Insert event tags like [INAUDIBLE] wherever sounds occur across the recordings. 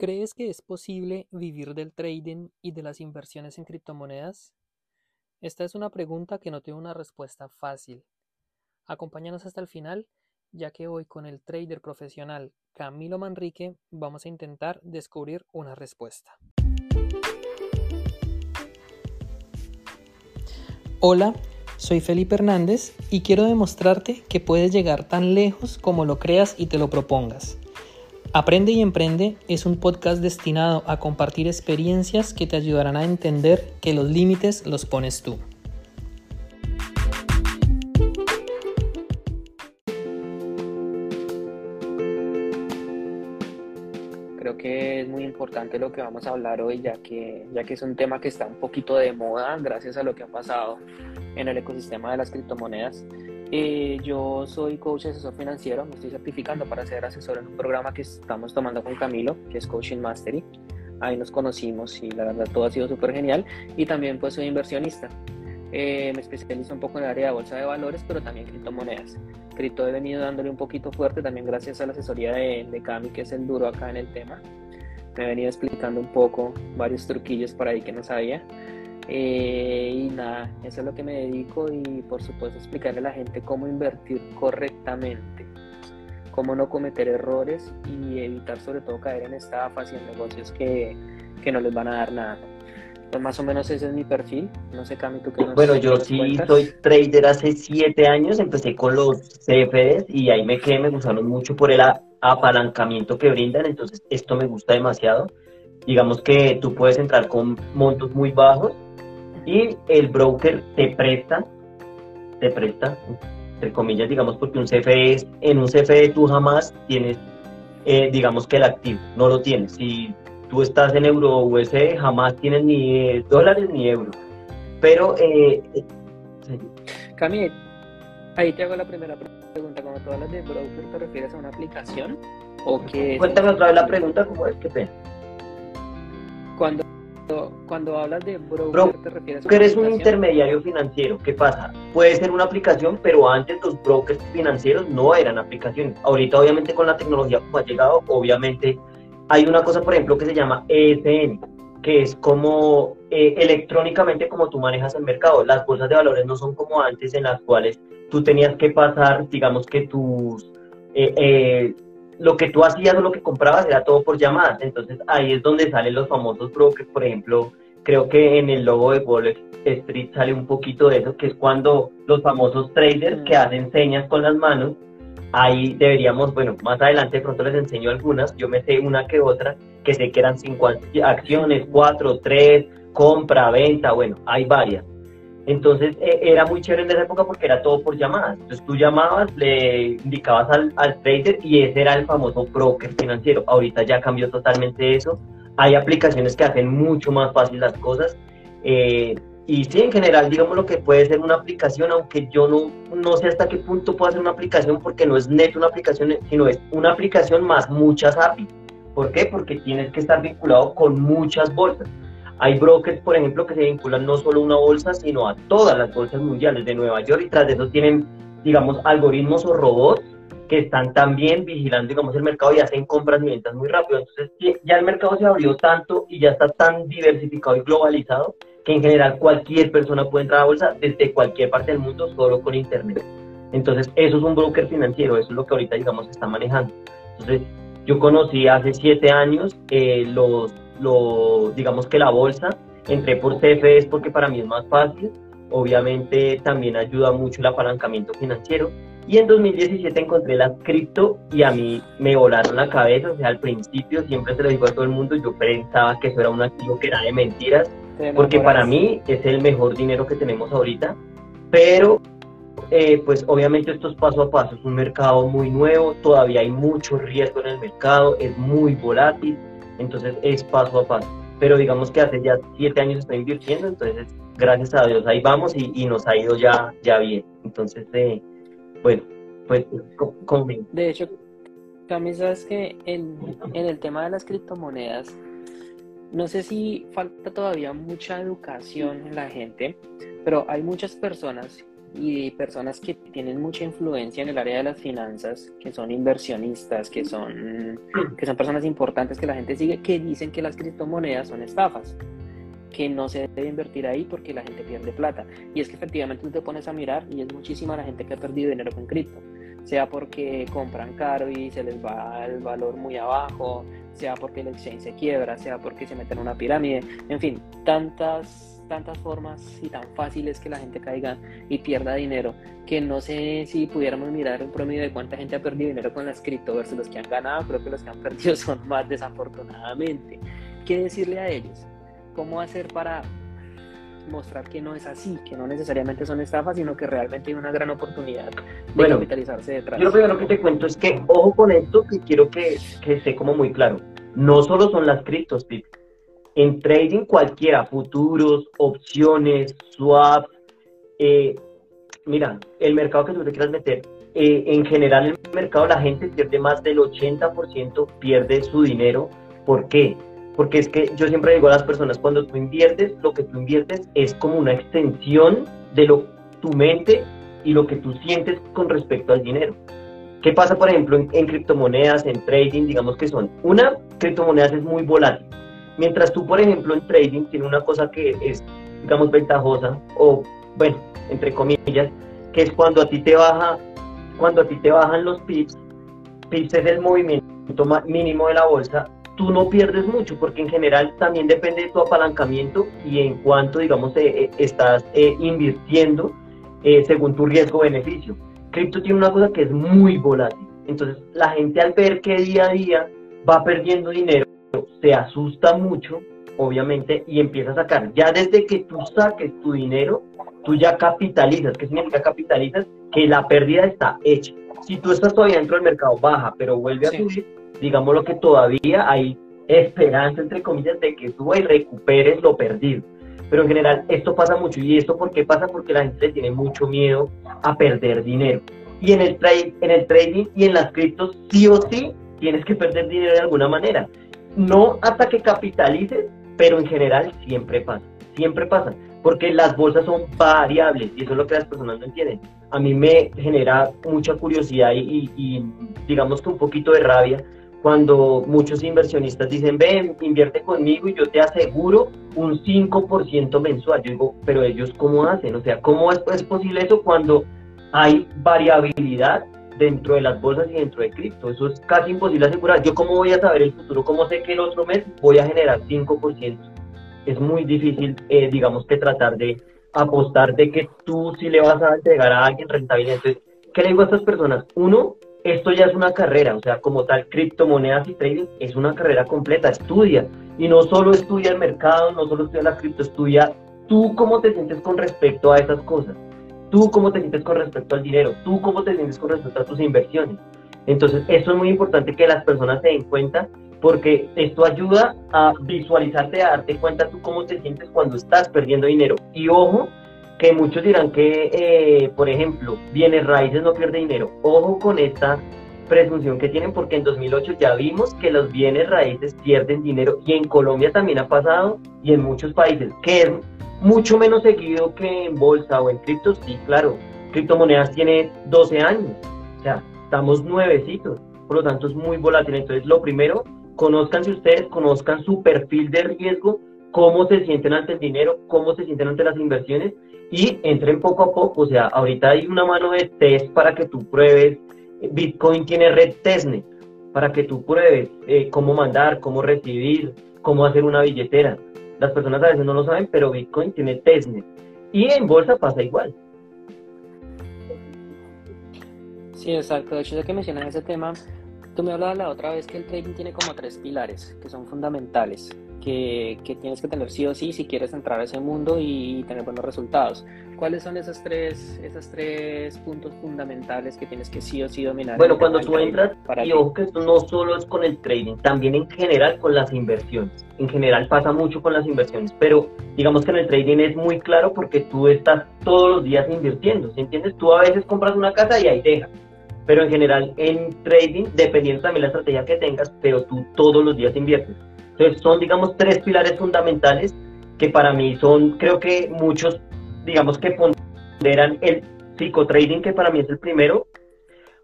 ¿Crees que es posible vivir del trading y de las inversiones en criptomonedas? Esta es una pregunta que no tiene una respuesta fácil. Acompáñanos hasta el final, ya que hoy con el trader profesional Camilo Manrique vamos a intentar descubrir una respuesta. Hola, soy Felipe Hernández y quiero demostrarte que puedes llegar tan lejos como lo creas y te lo propongas. Aprende y Emprende es un podcast destinado a compartir experiencias que te ayudarán a entender que los límites los pones tú. Creo que es muy importante lo que vamos a hablar hoy, ya que, ya que es un tema que está un poquito de moda gracias a lo que ha pasado en el ecosistema de las criptomonedas. Eh, yo soy coach asesor financiero, me estoy certificando para ser asesor en un programa que estamos tomando con Camilo, que es Coaching Mastery. Ahí nos conocimos y la verdad todo ha sido súper genial. Y también pues soy inversionista. Eh, me especializo un poco en el área de bolsa de valores, pero también criptomonedas. Cripto he venido dándole un poquito fuerte también gracias a la asesoría de, de Cami, que es el duro acá en el tema. Me ha venido explicando un poco varios truquillos por ahí que no sabía. Eh, y nada, eso es lo que me dedico y por supuesto explicarle a la gente cómo invertir correctamente, cómo no cometer errores y evitar sobre todo caer en estafas y en negocios que, que no les van a dar nada. Pues más o menos ese es mi perfil. No sé, Cami, tú qué nos Bueno, yo sí soy trader hace siete años, empecé con los CFDs y ahí me quedé, me gustaron mucho por el apalancamiento que brindan, entonces esto me gusta demasiado. Digamos que tú puedes entrar con montos muy bajos y el broker te presta, te presta, entre comillas, digamos, porque un CFE es, en un CFE tú jamás tienes, eh, digamos que el activo, no lo tienes. Si tú estás en euro o USD, jamás tienes ni dólares ni euros. Pero, eh, Camille, ahí te hago la primera pregunta. Cuando tú hablas de broker, ¿te refieres a una aplicación? ¿O qué Cuéntame otra vez la pregunta, ¿cómo es? que pena. Cuando cuando hablas de broker, ¿te refieres a broker es un intermediario financiero. ¿Qué pasa? Puede ser una aplicación, pero antes los brokers financieros no eran aplicaciones. Ahorita, obviamente, con la tecnología como ha llegado, obviamente hay una cosa, por ejemplo, que se llama ESN, que es como eh, electrónicamente como tú manejas el mercado. Las bolsas de valores no son como antes en las cuales tú tenías que pasar, digamos que tus... Eh, eh, lo que tú hacías o lo que comprabas era todo por llamadas. Entonces ahí es donde salen los famosos brokers. Por ejemplo, creo que en el logo de Wall Street sale un poquito de eso, que es cuando los famosos traders que hacen señas con las manos, ahí deberíamos, bueno, más adelante de pronto les enseño algunas, yo me sé una que otra, que sé que eran cinco acciones, cuatro, tres, compra, venta, bueno, hay varias. Entonces eh, era muy chévere en esa época porque era todo por llamadas. Entonces tú llamabas, le indicabas al, trader y ese era el famoso broker financiero. Ahorita ya cambió totalmente eso. Hay aplicaciones que hacen mucho más fácil las cosas. Eh, y sí, en general, digamos lo que puede ser una aplicación, aunque yo no, no sé hasta qué punto puede ser una aplicación porque no es neto una aplicación, sino es una aplicación más muchas APIs. ¿Por qué? Porque tienes que estar vinculado con muchas bolsas. Hay brokers, por ejemplo, que se vinculan no solo a una bolsa, sino a todas las bolsas mundiales de Nueva York y tras de eso tienen, digamos, algoritmos o robots que están también vigilando, digamos, el mercado y hacen compras y ventas muy rápido. Entonces, ya el mercado se abrió tanto y ya está tan diversificado y globalizado que en general cualquier persona puede entrar a bolsa desde cualquier parte del mundo solo con internet. Entonces, eso es un broker financiero, eso es lo que ahorita, digamos, se está manejando. Entonces, yo conocí hace siete años eh, los lo, digamos que la bolsa, entré por CFDs porque para mí es más fácil, obviamente también ayuda mucho el apalancamiento financiero. Y en 2017 encontré las cripto y a mí me volaron la cabeza, o sea, al principio siempre se lo digo a todo el mundo, yo pensaba que eso era un activo que era de mentiras, porque para mí es el mejor dinero que tenemos ahorita, pero eh, pues obviamente esto es paso a paso, es un mercado muy nuevo, todavía hay mucho riesgo en el mercado, es muy volátil, entonces es paso a paso. Pero digamos que hace ya siete años estoy invirtiendo, entonces gracias a Dios ahí vamos y, nos ha ido ya, ya bien. Entonces, eh, bueno, pues conmigo. De hecho, también sabes que en, en el tema de las criptomonedas, no sé si falta todavía mucha educación en la gente, pero hay muchas personas y personas que tienen mucha influencia en el área de las finanzas, que son inversionistas, que son, que son personas importantes que la gente sigue, que dicen que las criptomonedas son estafas, que no se debe invertir ahí porque la gente pierde plata. Y es que efectivamente tú te pones a mirar y es muchísima la gente que ha perdido dinero con cripto, sea porque compran caro y se les va el valor muy abajo, sea porque el exchange se quiebra, sea porque se meten en una pirámide, en fin, tantas tantas formas y tan fáciles que la gente caiga y pierda dinero, que no sé si pudiéramos mirar un promedio de cuánta gente ha perdido dinero con las cripto versus los que han ganado, creo que los que han [LAUGHS] perdido son más desafortunadamente. ¿Qué decirle a ellos? ¿Cómo hacer para mostrar que no es así, que no necesariamente son estafas, sino que realmente hay una gran oportunidad de capitalizarse detrás. Yo lo primero que te cuento es que, ojo con esto, que quiero que, que esté como muy claro. No solo son las criptos, Pip en trading cualquiera, futuros, opciones, swaps, eh, mira, el mercado que tú te quieras meter, eh, en general el mercado la gente pierde más del 80%, pierde su dinero. ¿Por qué? Porque es que yo siempre digo a las personas, cuando tú inviertes, lo que tú inviertes es como una extensión de lo, tu mente y lo que tú sientes con respecto al dinero. ¿Qué pasa, por ejemplo, en, en criptomonedas, en trading? Digamos que son, una, criptomonedas es muy volátil Mientras tú, por ejemplo, en trading tiene una cosa que es, digamos, ventajosa, o bueno, entre comillas, que es cuando a ti te baja, cuando a ti te bajan los pips, pips es el movimiento mínimo de la bolsa, tú no pierdes mucho, porque en general también depende de tu apalancamiento y en cuanto, digamos, eh, eh, estás eh, invirtiendo según tu riesgo-beneficio. Cripto tiene una cosa que es muy volátil. Entonces, la gente al ver que día a día va perdiendo dinero, se asusta mucho, obviamente, y empieza a sacar. Ya desde que tú saques tu dinero, tú ya capitalizas. ¿Qué significa capitalizas? Que la pérdida está hecha. Si tú estás todavía dentro del mercado baja, pero vuelve a subir, digamos lo que todavía hay esperanza, entre comillas, de que suba y recuperes lo perdido. Pero en general esto pasa mucho. ¿Y esto por qué pasa? Porque la gente tiene mucho miedo a perder dinero. Y en el, trade, en el trading y en las criptos, sí o sí, tienes que perder dinero de alguna manera no hasta que capitalices, pero en general siempre pasa, siempre pasa, porque las bolsas son variables y eso es lo que las personas no entienden. A mí me genera mucha curiosidad y, digamos que un poquito de rabia cuando muchos inversionistas dicen, ven, invierte conmigo y yo te aseguro un 5% mensual. Yo digo, pero ellos cómo hacen? O sea, ¿cómo es, es posible eso cuando hay variabilidad dentro de las bolsas y dentro de cripto. Eso es casi imposible asegurar. Yo cómo voy a saber el futuro, cómo sé que el otro mes voy a generar 5%. Es muy difícil, eh, digamos, que tratar de apostar de que tú sí le vas a entregar a alguien rentabilidad. Entonces, ¿qué le digo a estas personas? Uno, esto ya es una carrera, o sea, como tal, criptomonedas y trading es una carrera completa, estudia. Y no solo estudia el mercado, no solo estudia la cripto, estudia tú cómo te sientes con respecto a esas cosas tú cómo te sientes con respecto al dinero, tú cómo te sientes con respecto a tus inversiones. Entonces, eso es muy importante que las personas se den cuenta porque esto ayuda a visualizarte, a darte cuenta tú cómo te sientes cuando estás perdiendo dinero. Y ojo, que muchos dirán que, eh, por ejemplo, bienes raíces no pierde dinero. Ojo con esta presunción que tienen porque en 2008 ya vimos que los bienes raíces pierden dinero y en Colombia también ha pasado y en muchos países, que es mucho menos seguido que en bolsa o en criptos, sí, claro. Criptomonedas tiene 12 años, o sea, estamos nuevecitos, por lo tanto es muy volátil. Entonces, lo primero, conozcanse ustedes, conozcan su perfil de riesgo, cómo se sienten ante el dinero, cómo se sienten ante las inversiones y entren poco a poco. O sea, ahorita hay una mano de test para que tú pruebes. Bitcoin tiene red testnet para que tú pruebes eh, cómo mandar, cómo recibir, cómo hacer una billetera. Las personas a veces no lo saben, pero Bitcoin tiene testnet. Y en bolsa pasa igual. Sí, exacto. De hecho, ya que mencionas ese tema, tú me hablabas la otra vez que el trading tiene como tres pilares que son fundamentales que, tienes que tener sí o sí si quieres entrar a ese mundo y tener buenos resultados. ¿Cuáles son esos tres, esos tres puntos fundamentales que tienes que sí o sí dominar? Bueno, cuando tú entras, y ojo que esto no solo es con el trading, también en general con las inversiones. En general pasa mucho con las inversiones, pero digamos que en el trading es muy claro porque tú estás todos los días invirtiendo, ¿sí entiendes? Tú a veces compras una casa y ahí dejas pero en general en trading, dependiendo también la estrategia que tengas, pero tú todos los días inviertes. Entonces son, digamos, tres pilares fundamentales que para mí son, creo que muchos, digamos, que ponderan el psicotrading, que para mí es el primero,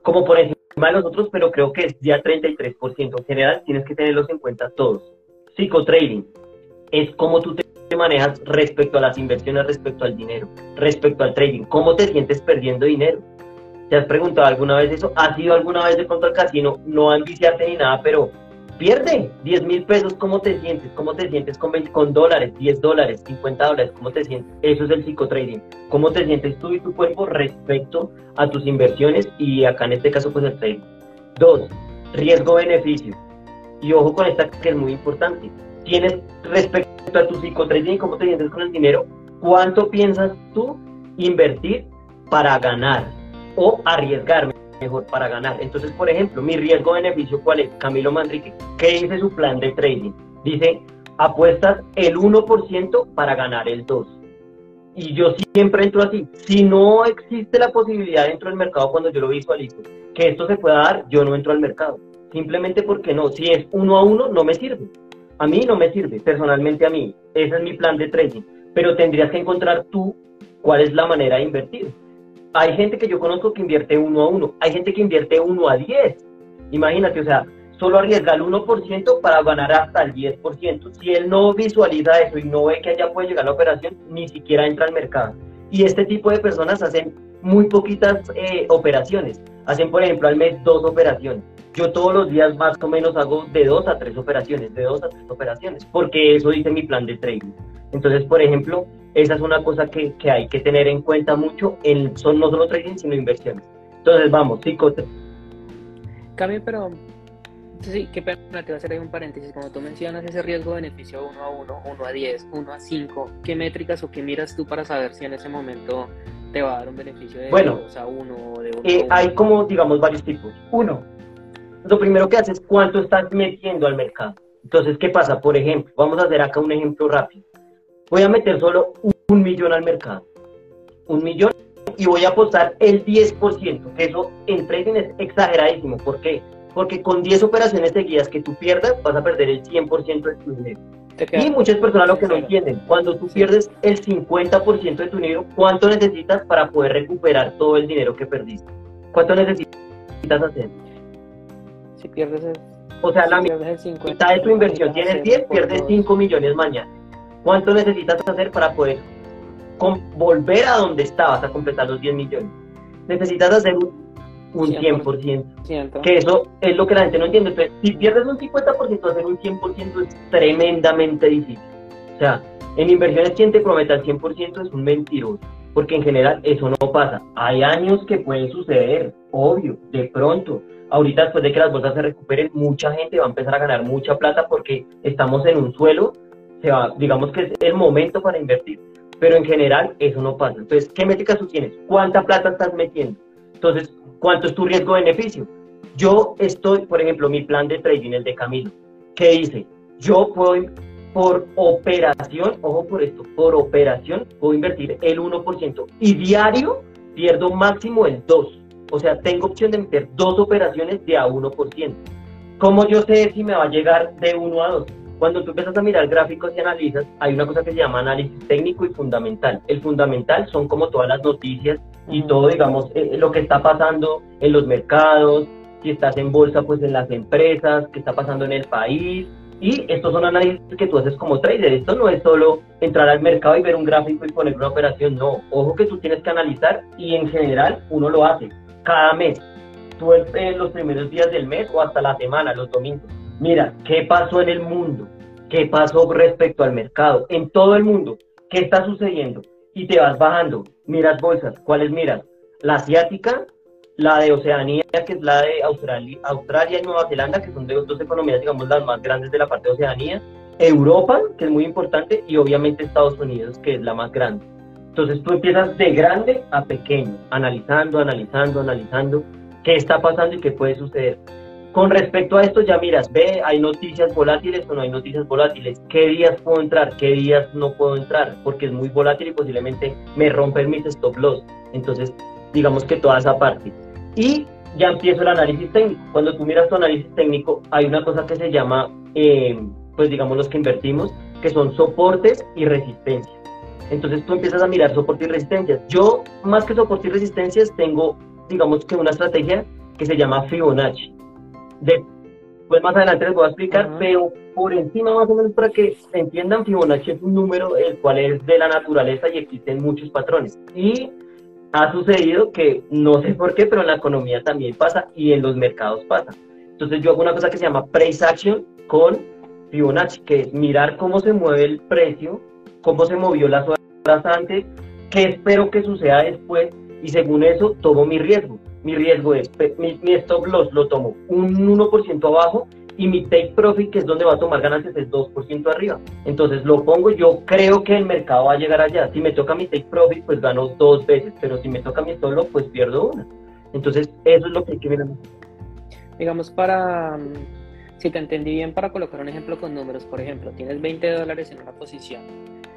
como por encima de los otros, pero creo que es ya 33%. En general, tienes que tenerlos en cuenta todos. Psicotrading es como tú te manejas respecto a las inversiones, respecto al dinero, respecto al trading. ¿Cómo te sientes perdiendo dinero? ¿Te has preguntado alguna vez eso? ¿Has ido alguna vez de pronto al casino? No a enviciarte ni nada, pero pierde 10 mil pesos, ¿cómo te sientes? ¿Cómo te sientes con, con dólares, 10 dólares, 50 dólares? ¿Cómo te sientes? Eso es el psicotrading. ¿Cómo te sientes tú y tu cuerpo respecto a tus inversiones y acá en este caso pues el trading? Dos, riesgo-beneficio. Y ojo con esta que es muy importante. Tienes respecto a tu psicotrading, ¿cómo te sientes con el dinero? ¿Cuánto piensas tú invertir para ganar o arriesgarme? Mejor para ganar. Entonces, por ejemplo, mi riesgo-beneficio, ¿cuál es? Camilo Manrique, ¿qué dice su plan de trading? Dice, apuestas el 1% para ganar el 2%. Y yo siempre entro así. Si no existe la posibilidad dentro del mercado cuando yo lo visualizo, que esto se pueda dar, yo no entro al mercado. Simplemente porque no. Si es uno a uno, no me sirve. A mí no me sirve, personalmente a mí. Ese es mi plan de trading. Pero tendrías que encontrar tú cuál es la manera de invertir. Hay gente que yo conozco que invierte uno a uno, hay gente que invierte uno a 10. Imagínate, o sea, solo arriesga el 1% para ganar hasta el 10%. Si él no visualiza eso y no ve que allá puede llegar la operación, ni siquiera entra al mercado. Y este tipo de personas hacen muy poquitas eh, operaciones. Hacen, por ejemplo, al mes dos operaciones. Yo todos los días más o menos hago de dos a tres operaciones, de dos a tres operaciones, porque eso dice mi plan de trading. Entonces, por ejemplo, esa es una cosa que, que hay que tener en cuenta mucho, en, son no solo trading, sino inversiones. Entonces, vamos, psicote. Cambio, pero sí, qué pena, te voy a hacer ahí un paréntesis. Cuando tú mencionas ese riesgo-beneficio 1 a 1, 1 a 10, 1 a 5, ¿qué métricas o qué miras tú para saber si en ese momento te va a dar un beneficio de bueno, 2 a 1 o de 1 eh, a 1? Hay como, digamos, varios tipos. Uno, lo primero que haces es cuánto estás metiendo al mercado. Entonces, ¿qué pasa? Por ejemplo, vamos a hacer acá un ejemplo rápido. Voy a meter solo un millón al mercado. Un millón y voy a apostar el 10%, que eso en trading es exageradísimo. ¿Por qué? Porque con 10 operaciones seguidas que tú pierdas, vas a perder el 100% de tu dinero. Y muchas personas lo que no entienden, cuando tú pierdes el 50% de tu dinero, ¿cuánto necesitas para poder recuperar todo el dinero que perdiste? ¿Cuánto necesitas hacer? Si pierdes el o sea, la mitad de tu inversión tienes 10, pierdes 5 millones mañana. ¿Cuánto necesitas hacer para poder volver a donde estabas a completar los 10 millones? Necesitas hacer un, 100%. Que eso es lo que la gente no entiende. si pierdes un 50%, hacer un 100% es tremendamente difícil. O sea, en inversiones, quien te prometa el 100% es un mentiroso. Porque en general eso no pasa. Hay años que pueden suceder, obvio, de pronto ahorita después de que las bolsas se recuperen, mucha gente va a empezar a ganar mucha plata porque estamos en un suelo, se va, digamos que es el momento para invertir, pero en general eso no pasa. Entonces, ¿qué métricas tú tienes? ¿Cuánta plata estás metiendo? Entonces, ¿cuánto es tu riesgo-beneficio? Yo estoy, por ejemplo, mi plan de trading, el de Camilo, ¿qué dice? Yo puedo, por operación, ojo por esto, por operación puedo invertir el 1% y diario pierdo máximo el 2%. O sea, tengo opción de meter dos operaciones de a 1%. ¿Cómo yo sé si me va a llegar de 1 a 2? Cuando tú empiezas a mirar gráficos y analizas, hay una cosa que se llama análisis técnico y fundamental. El fundamental son como todas las noticias y todo, digamos, eh, lo que está pasando en los mercados, si estás en bolsa, pues en las empresas, qué está pasando en el país. Y estos son análisis que tú haces como trader. Esto no es solo entrar al mercado y ver un gráfico y poner una operación. No, ojo que tú tienes que analizar y en general uno lo hace cada mes, tú en los primeros días del mes o hasta la semana, los domingos. Mira, ¿qué pasó en el mundo? ¿Qué pasó respecto al mercado? En todo el mundo, ¿qué está sucediendo? Y te vas bajando, miras bolsas, ¿cuáles miras? La asiática, la de Oceanía, que es la de Australia, Australia y Nueva Zelanda, que son dos economías, digamos, las más grandes de la parte de Oceanía, Europa, que es muy importante, y obviamente Estados Unidos, que es la más grande. Entonces tú empiezas de grande a pequeño, analizando, analizando, analizando qué está pasando y qué puede suceder. Con respecto a esto ya miras, ve, hay noticias volátiles o no hay noticias volátiles, qué días puedo entrar, qué días no puedo entrar, porque es muy volátil y posiblemente me rompen mis stop loss. Entonces, digamos que toda esa parte. Y ya empiezo el análisis técnico. Cuando tú miras tu análisis técnico, hay una cosa que se llama, eh, pues digamos los que invertimos, que son soportes y resistencia. Entonces tú empiezas a mirar soporte y resistencias. Yo, más que soporte y resistencias, tengo, digamos que una estrategia que se llama Fibonacci. pues más adelante les voy a explicar, pero por encima más o menos para que entiendan, Fibonacci es un número el cual es de la naturaleza y existen muchos patrones. Y ha sucedido que, no sé por qué, pero en la economía también pasa y en los mercados pasa. Entonces yo hago una cosa que se llama price action con Fibonacci, que es mirar cómo se mueve el precio, cómo se movió las horas antes, qué espero que suceda después y según eso tomo mi riesgo. Mi riesgo es, mi, stop loss lo tomo un 1% abajo y mi take profit, que es donde va a tomar ganancias, es 2% arriba. Entonces lo pongo, yo creo que el mercado va a llegar allá. Si me toca mi take profit, pues gano dos veces, pero si me toca mi solo, pues pierdo una. Entonces eso es lo que hay que ver. Digamos, para, si te entendí bien, para colocar un ejemplo con números, por ejemplo, tienes 20 dólares en una posición.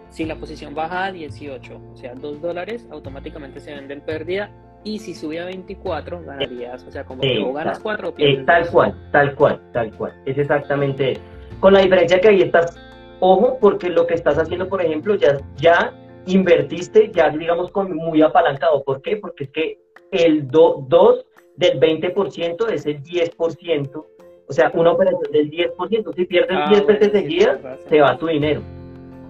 Si la posición baja a 18, o sea, 2 dólares, automáticamente se vende en pérdida y si sube a 24 ganarías, o sea, como que o ganas 4 o pierdes. tal cual, tal cual, tal cual, es exactamente eso. Con la diferencia que ahí estás, ojo, porque lo que estás haciendo, por ejemplo, ya, ya invertiste, ya digamos con muy apalancado. ¿Por qué? Porque es que el 2 del 20% es el 10%, o sea, una operación del 10%, si pierdes 10 ah, veces seguidas, se va tu dinero.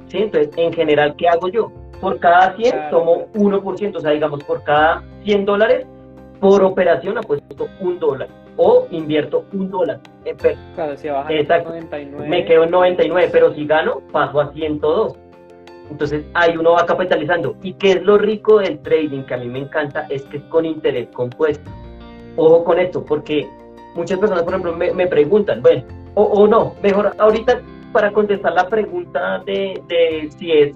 ¿Sí? Entonces, en general, ¿qué hago yo? por cada 100 tomo 1%, o sea, digamos, por cada 100 dólares, por operación apuesto un dólar o invierto un dólar. Eh, claro, si baja 99. Me quedo en 99, pero si gano, paso a 102. Entonces ahí uno va capitalizando. ¿Y qué es lo rico del trading que a mí me encanta? Es que es con interés compuesto. Ojo con esto, porque muchas personas, por ejemplo, me, preguntan, bueno, o, no, mejor ahorita para contestar la pregunta de, si es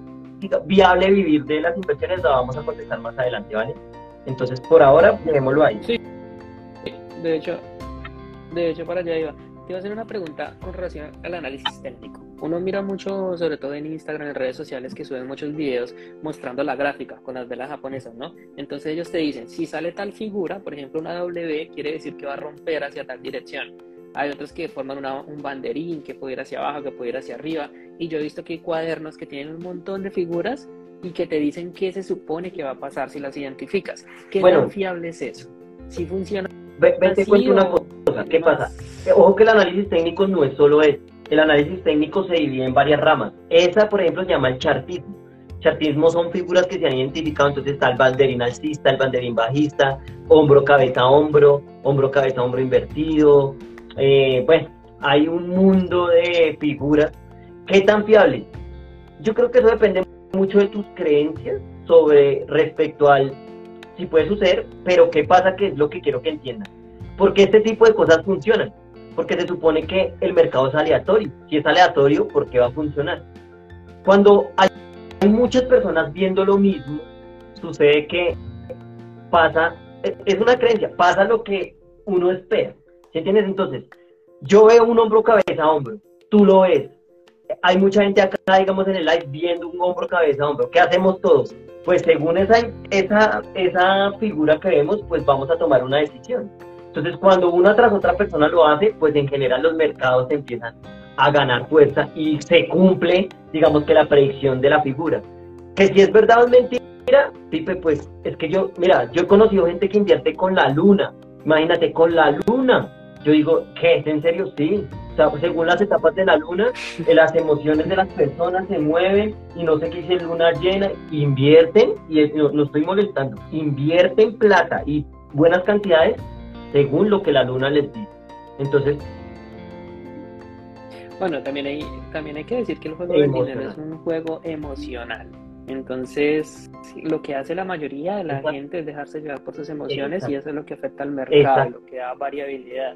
viable vivir de las inversiones, la vamos a contestar más adelante, ¿vale? Entonces, por ahora, dejémoslo ahí. Sí, de hecho, de hecho, para allá iba. Te iba a hacer una pregunta con relación al análisis técnico. Uno mira mucho, sobre todo en Instagram, en redes sociales, que suben muchos videos mostrando la gráfica con las velas japonesas, ¿no? Entonces ellos te dicen, si sale tal figura, por ejemplo una W, quiere decir que va a romper hacia tal dirección hay otros que forman un banderín que puede ir hacia abajo, que puede ir hacia arriba. Y yo he visto que hay cuadernos que tienen un montón de figuras y que te dicen qué se supone que va a pasar si las identificas. ¿Qué tan fiable es eso? Si funciona. Ve, te cuento una cosa. ¿Qué pasa? Ojo que el análisis técnico no es solo eso. El análisis técnico se divide en varias ramas. Esa, por ejemplo, se llama el chartismo. Chartismo son figuras que se han identificado, entonces está el banderín alcista, el banderín bajista, hombro, cabeza, hombro, hombro, cabeza, hombro invertido, eh, bueno, hay un mundo de figuras. ¿Qué tan fiable? Yo creo que eso depende mucho de tus creencias sobre respecto al si puede suceder, pero qué pasa que es lo que quiero que entiendan. Porque este tipo de cosas funcionan. Porque se supone que el mercado es aleatorio. Si es aleatorio, ¿por qué va a funcionar? Cuando hay muchas personas viendo lo mismo, sucede que pasa, es una creencia, pasa lo que uno espera. ¿Sí entiendes? Entonces, yo veo un hombro cabeza a hombro, tú lo ves. Hay mucha gente acá, digamos, en el live viendo un hombro cabeza a hombro. ¿Qué hacemos todos? Pues según esa, esa, esa figura que vemos, pues vamos a tomar una decisión. Entonces, cuando una tras otra persona lo hace, pues en general los mercados empiezan a ganar fuerza y se cumple, digamos que la predicción de la figura. Que si es verdad o es mentira, Pipe, pues es que yo, mira, yo he conocido gente que invierte con la luna, imagínate, con la luna, yo digo, ¿qué? ¿En serio? Sí. O sea, según las etapas de la luna, eh, las emociones de las personas se mueven y no sé qué dice luna llena, invierten, y no, estoy molestando, invierten plata y buenas cantidades según lo que la luna les dice. Entonces, bueno, también hay, también hay que decir que el juego del dinero es un juego emocional. Entonces, lo que hace la mayoría de la gente es dejarse llevar por sus emociones y eso es lo que afecta al mercado, lo que da variabilidad.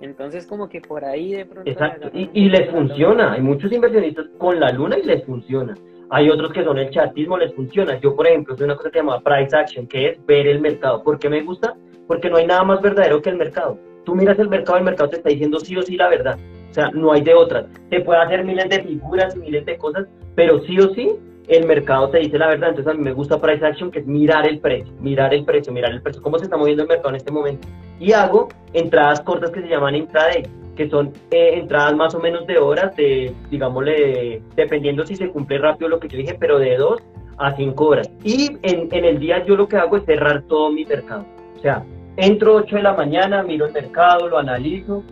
Entonces, como que por ahí de pronto... Exacto, y, y les funciona. Hay muchos inversionistas con la luna y les funciona. Hay otros que son el chatismo, les funciona. Yo, por ejemplo, soy una cosa que se llama price action, que es ver el mercado. ¿Por qué me gusta? Porque no hay nada más verdadero que el mercado. Tú miras el mercado, el mercado te está diciendo sí o sí la verdad. O sea, no hay de otras. Te puede hacer miles de figuras y miles de cosas, pero sí o sí el mercado te dice la verdad. Entonces a mí me gusta Price Action, que es mirar el precio, mirar el precio, mirar el precio, cómo se está moviendo el mercado en este momento. Y hago entradas cortas que se llaman intraday, que son eh, entradas más o menos de horas, de, digámosle, dependiendo si se cumple rápido lo que yo dije, pero de dos a 5 horas. Y en, en, el día yo lo que hago es cerrar todo mi mercado. O sea, entro 8 de la mañana, miro el mercado, lo analizo,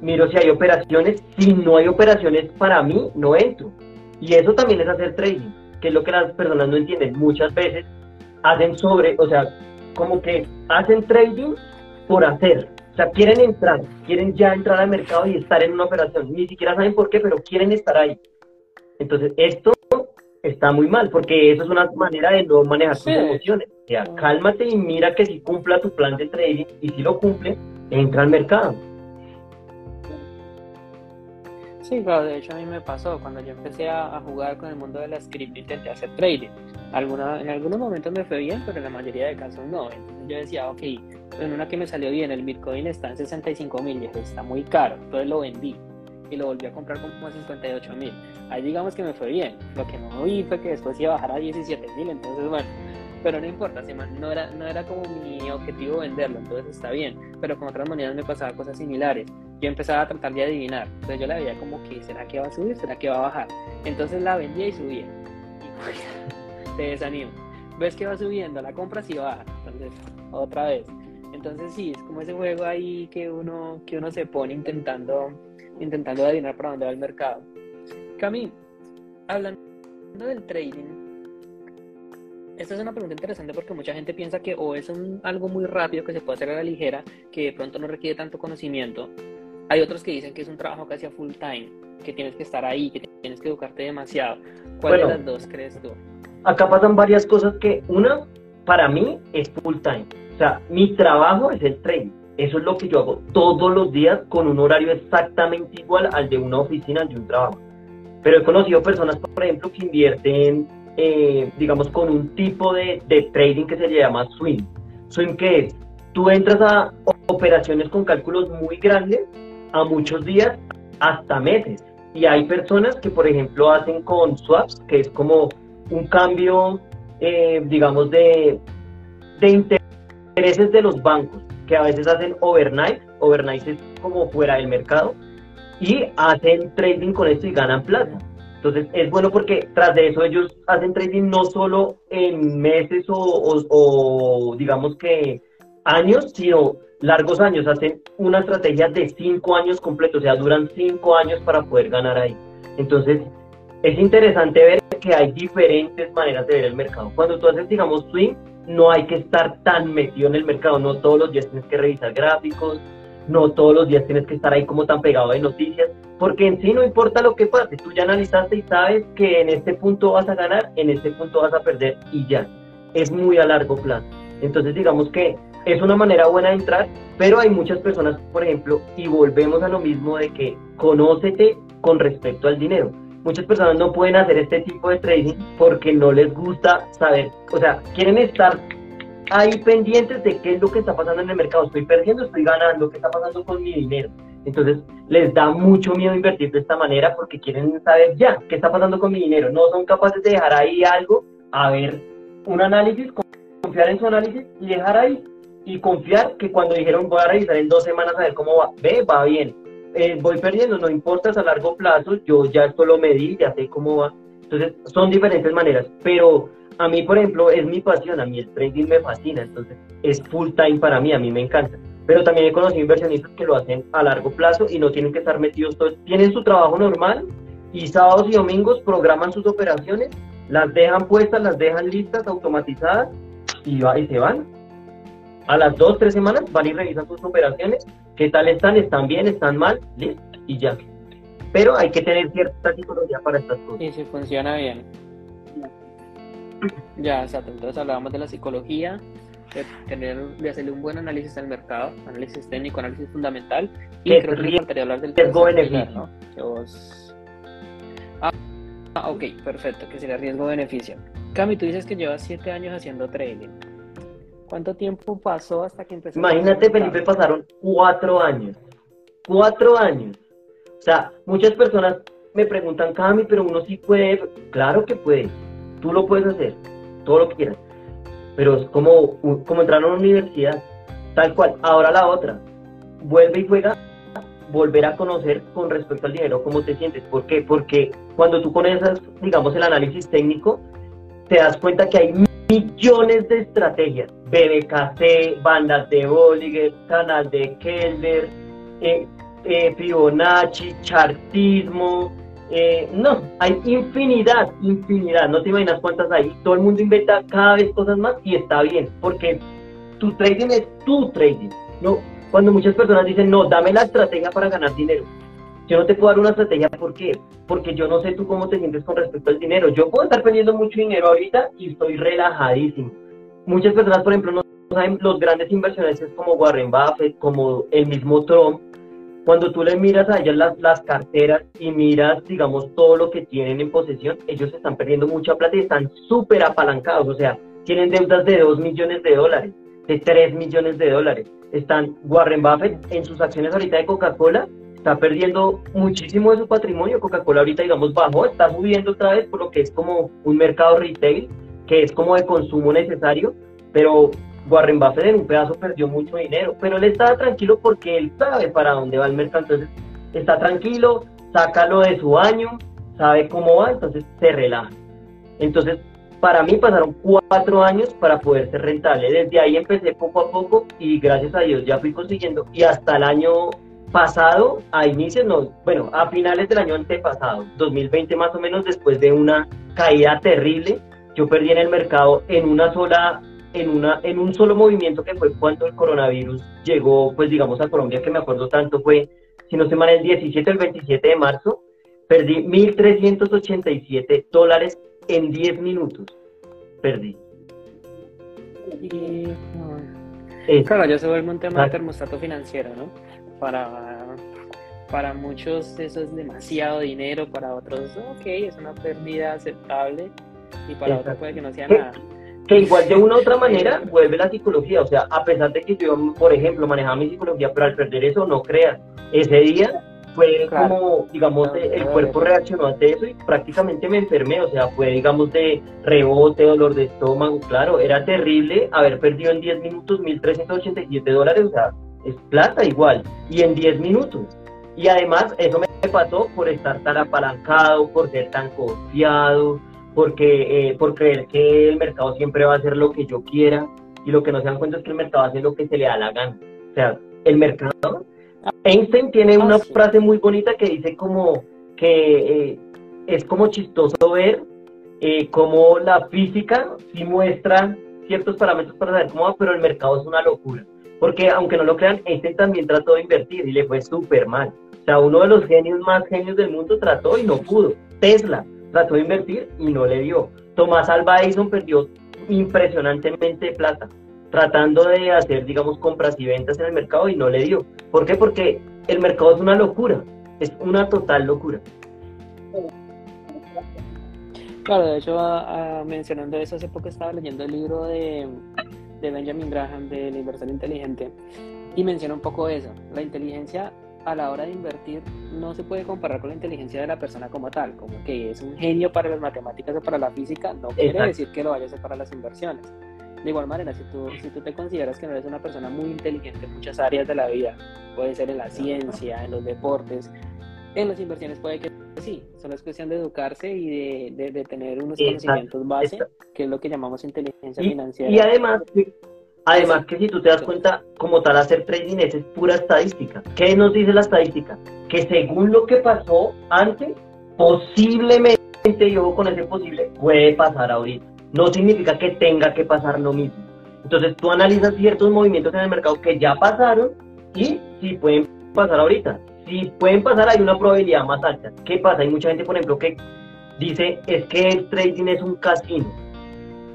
miro si hay operaciones. Si no hay operaciones para mí, no entro. Y eso también es hacer trading, que es lo que las personas no entienden. Muchas veces hacen sobre, o sea, como que hacen trading por hacer. O sea, quieren entrar, quieren ya entrar al mercado y estar en una operación. Ni siquiera saben por qué, pero quieren estar ahí. Entonces, esto está muy mal, porque eso es una manera de no manejar tus emociones. O sea, cálmate y mira que si cumpla tu plan de trading y si lo cumple, entra al mercado. Sí, claro, de hecho a mí me pasó cuando yo empecé a, jugar con el mundo de la script intenté hacer trading. Alguna, en algunos momentos me fue bien, pero en la mayoría de casos no. Yo decía, ok, en una que me salió bien, el Bitcoin está en 65 mil y está muy caro, entonces lo vendí y lo volví a comprar como a 58 mil. Ahí digamos que me fue bien. Lo que no vi fue que después iba a bajar a 17 mil, entonces bueno, pero no importa, no era, no era como mi objetivo venderlo, entonces está bien. Pero con otras monedas me pasaba cosas similares. Yo empezaba a tratar de adivinar, entonces yo la veía como que, ¿será que va a subir? ¿Será que va a bajar? Entonces la vendía y subía. Y [LAUGHS] te desanimo. Ves que va subiendo, la compras y baja. Entonces, otra vez. Entonces sí, es como ese juego ahí que uno, que uno se pone intentando intentando adivinar para dónde va el mercado. Cami, hablando del trading, esta es una pregunta interesante porque mucha gente piensa que o es un, algo muy rápido que se puede hacer a la ligera, que de pronto no requiere tanto conocimiento. Hay otros que dicen que es un trabajo casi a full time, que tienes que estar ahí, que tienes que educarte demasiado. ¿Cuál de las dos crees tú? Acá pasan varias cosas que, una, para mí es full time. O sea, mi trabajo es el trading. Eso es lo que yo hago todos los días con un horario exactamente igual al de una oficina, de un trabajo. Pero he conocido personas, por ejemplo, que invierten, eh, digamos, con un tipo de, trading que se llama swing. Swing que es, tú entras a operaciones con cálculos muy grandes a muchos días, hasta meses. Y hay personas que, por ejemplo, hacen con swaps, que es como un cambio, eh, digamos, de, de intereses de los bancos que a veces hacen overnight, overnight es como fuera del mercado, y hacen trading con esto y ganan plata. Entonces es bueno porque tras de eso ellos hacen trading no solo en meses o, digamos que años, sino largos años. Hacen una estrategia de cinco años completos, o sea, duran cinco años para poder ganar ahí. Entonces es interesante ver que hay diferentes maneras de ver el mercado. Cuando tú haces, digamos, swing, no hay que estar tan metido en el mercado, no todos los días tienes que revisar gráficos, no todos los días tienes que estar ahí como tan pegado de noticias, porque en sí no importa lo que pase, tú ya analizaste y sabes que en este punto vas a ganar, en este punto vas a perder y ya, es muy a largo plazo. Entonces digamos que es una manera buena de entrar, pero hay muchas personas, por ejemplo, y volvemos a lo mismo de que conócete con respecto al dinero muchas personas no pueden hacer este tipo de trading porque no les gusta saber, o sea, quieren estar ahí pendientes de qué es lo que está pasando en el mercado. Estoy perdiendo, estoy ganando, qué está pasando con mi dinero. Entonces, les da mucho miedo invertir de esta manera porque quieren saber ya qué está pasando con mi dinero. No son capaces de dejar ahí algo, a ver un análisis, confiar en su análisis y dejar ahí. Y confiar que cuando dijeron voy a revisar en dos semanas a ver cómo va, ve, va bien eh, voy perdiendo, no importa, es a largo plazo, yo ya esto lo medí, ya sé cómo va. Entonces, son diferentes maneras, pero a mí, por ejemplo, es mi pasión, a mí el trading me fascina, entonces es full time para mí, a mí me encanta. Pero también he conocido inversionistas que lo hacen a largo plazo y no tienen que estar metidos todos, tienen su trabajo normal y sábados y domingos programan sus operaciones, las dejan puestas, las dejan listas, automatizadas y, se van a las dos, tres semanas van y revisan sus operaciones, qué tal están, están bien, están mal, listo, y ya. Pero hay que tener cierta psicología para estas cosas. Y si funciona bien. Ya, exacto. Entonces hablábamos de la psicología, de, tener, de hacerle un buen análisis al mercado, análisis técnico, análisis fundamental. Y creo que faltaría hablar del riesgo-beneficio. Ah, ah, ok, perfecto, que sería riesgo-beneficio. Cami, tú dices que llevas siete años haciendo trading. ¿Cuánto tiempo pasó hasta que empezó? Imagínate, Felipe, pasaron cuatro años. Cuatro años. O sea, muchas personas me preguntan, Cami, pero uno sí puede. Claro que puede. Tú lo puedes hacer. Todo lo que quieras. Pero es como, como entrar a una universidad. Tal cual. Ahora la otra. Vuelve y juega. Volver a conocer con respecto al dinero cómo te sientes. ¿Por qué? Porque cuando tú conoces, digamos, el análisis técnico, te das cuenta que hay millones de estrategias. BBKC, bandas de Bolliger, canal de Keller, eh, eh, Fibonacci, chartismo. Eh, no, hay infinidad, infinidad. No te imaginas cuántas hay. Todo el mundo inventa cada vez cosas más y está bien, porque tu trading es tu trading. No, cuando muchas personas dicen, no, dame la estrategia para ganar dinero. Yo no te puedo dar una estrategia, ¿por qué? Porque yo no sé tú cómo te sientes con respecto al dinero. Yo puedo estar perdiendo mucho dinero ahorita y estoy relajadísimo. Muchas personas, por ejemplo, no saben los grandes inversionistas como Warren Buffett, como el mismo Trump. Cuando tú le miras a ellos las, las carteras y miras, digamos, todo lo que tienen en posesión, ellos están perdiendo mucha plata y están súper apalancados. O sea, tienen deudas de 2 millones de dólares, de 3 millones de dólares. Están Warren Buffett en sus acciones ahorita de Coca-Cola, está perdiendo muchísimo de su patrimonio. Coca-Cola ahorita, digamos, bajó, está subiendo otra vez por lo que es como un mercado retail, que es como de consumo necesario, pero Warren Buffett en un pedazo perdió mucho dinero, pero él estaba tranquilo porque él sabe para dónde va el mercado, entonces está tranquilo, saca lo de su año, sabe cómo va, entonces se relaja. Entonces, para mí pasaron cuatro años para poder ser rentable. Desde ahí empecé poco a poco y gracias a Dios ya fui consiguiendo. Y hasta el año pasado, a inicios, no, bueno, a finales del año antepasado, 2020 más o menos, después de una caída terrible, yo perdí en el mercado en una sola, en una, en un solo movimiento que fue cuando el coronavirus llegó, pues digamos a Colombia, que me acuerdo tanto fue, si no se mal, el 17 o el 27 de marzo, perdí 1.387 dólares en 10 minutos. Perdí. Y, claro, ya se vuelve un tema de termostato financiero, ¿no? para, para muchos eso es demasiado dinero, para otros, ok, es una pérdida aceptable y para otros puede que no sea nada. Que igual de una u otra manera vuelve la psicología, o sea, a pesar de que yo, por ejemplo, manejaba mi psicología, pero al perder eso, no creas, ese día fue como, digamos, el cuerpo reaccionó ante eso y prácticamente me enfermé, o sea, fue, digamos, de rebote, dolor de estómago, claro, era terrible haber perdido en 10 minutos 1.387 dólares, o sea, es plata igual, y en 10 minutos. Y además eso me pasó por estar tan apalancado, por ser tan confiado, porque, eh, por creer que el mercado siempre va a hacer lo que yo quiera, y lo que no se dan cuenta es que el mercado hace lo que se le da la gana. O sea, el mercado... Einstein tiene una ah, frase muy bonita que dice como que eh, es como chistoso ver eh, cómo la física sí muestra ciertos parámetros para saber cómo va, pero el mercado es una locura. Porque aunque no lo crean, este también trató de invertir y le fue súper mal. O sea, uno de los genios más genios del mundo trató y no pudo. Tesla trató de invertir y no le dio. Tomás Alva Edison perdió impresionantemente plata tratando de hacer, digamos, compras y ventas en el mercado y no le dio. ¿Por qué? Porque el mercado es una locura, es una total locura. Claro, de hecho, mencionando eso, hace poco estaba leyendo el libro de de Benjamin Graham de la inversión inteligente y menciona un poco eso. La inteligencia a la hora de invertir no se puede comparar con la inteligencia de la persona como tal, como que es un genio para las matemáticas o para la física, no quiere decir que lo vaya a hacer para las inversiones. De igual manera, si tú, si tú te consideras que no eres una persona muy inteligente en muchas áreas de la vida, puede ser en la ciencia, en los deportes, en las inversiones puede que sí, solo es cuestión de educarse y de, de, tener unos conocimientos base, que es lo que llamamos inteligencia financiera. Y además, además que si tú te das cuenta, como tal hacer trading es, pura estadística. ¿Qué nos dice la estadística? Que según lo que pasó antes, posiblemente, yo con ese posible, puede pasar ahorita. No significa que tenga que pasar lo mismo. Entonces tú analizas ciertos movimientos en el mercado que ya pasaron y si pueden pasar ahorita si pueden pasar, hay una probabilidad más alta. ¿Qué pasa? Hay mucha gente, por ejemplo, que dice es que el trading es un casino.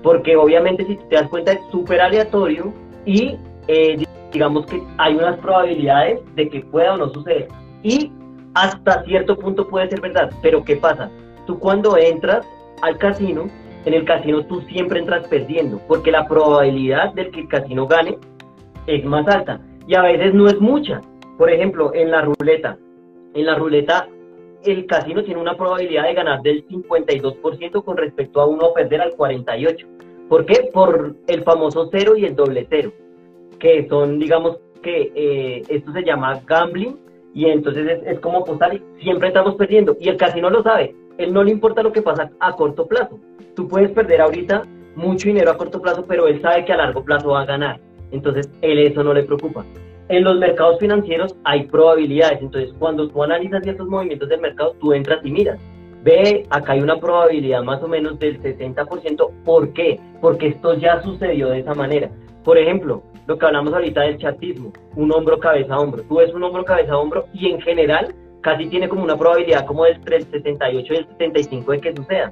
Porque obviamente si te das cuenta es súper aleatorio y eh, digamos que hay unas probabilidades de que pueda o no suceder. Y hasta cierto punto puede ser verdad. Pero ¿qué pasa? Tú cuando entras al casino, en el casino tú siempre entras perdiendo, porque la probabilidad de que el casino gane es más alta. Y a veces no es mucha, por ejemplo, en la ruleta, en la ruleta el casino tiene una probabilidad de ganar del 52% con respecto a uno perder al 48%. ¿Por qué? Por el famoso cero y el doble cero, que son, digamos, que eh, esto se llama gambling y entonces es, como apostar y siempre estamos perdiendo y el casino lo sabe. él no le importa lo que pasa a corto plazo. Tú puedes perder ahorita mucho dinero a corto plazo, pero él sabe que a largo plazo va a ganar. Entonces, él eso no le preocupa. En los mercados financieros hay probabilidades. Entonces, cuando tú analizas ciertos movimientos del mercado, tú entras y miras. Ve, acá hay una probabilidad más o menos del 60%. ¿Por qué? Porque esto ya sucedió de esa manera. Por ejemplo, lo que hablamos ahorita del chatismo, un hombro cabeza a hombro. Tú ves un hombro cabeza a hombro y en general casi tiene como una probabilidad como del 78 y el 75 de que suceda.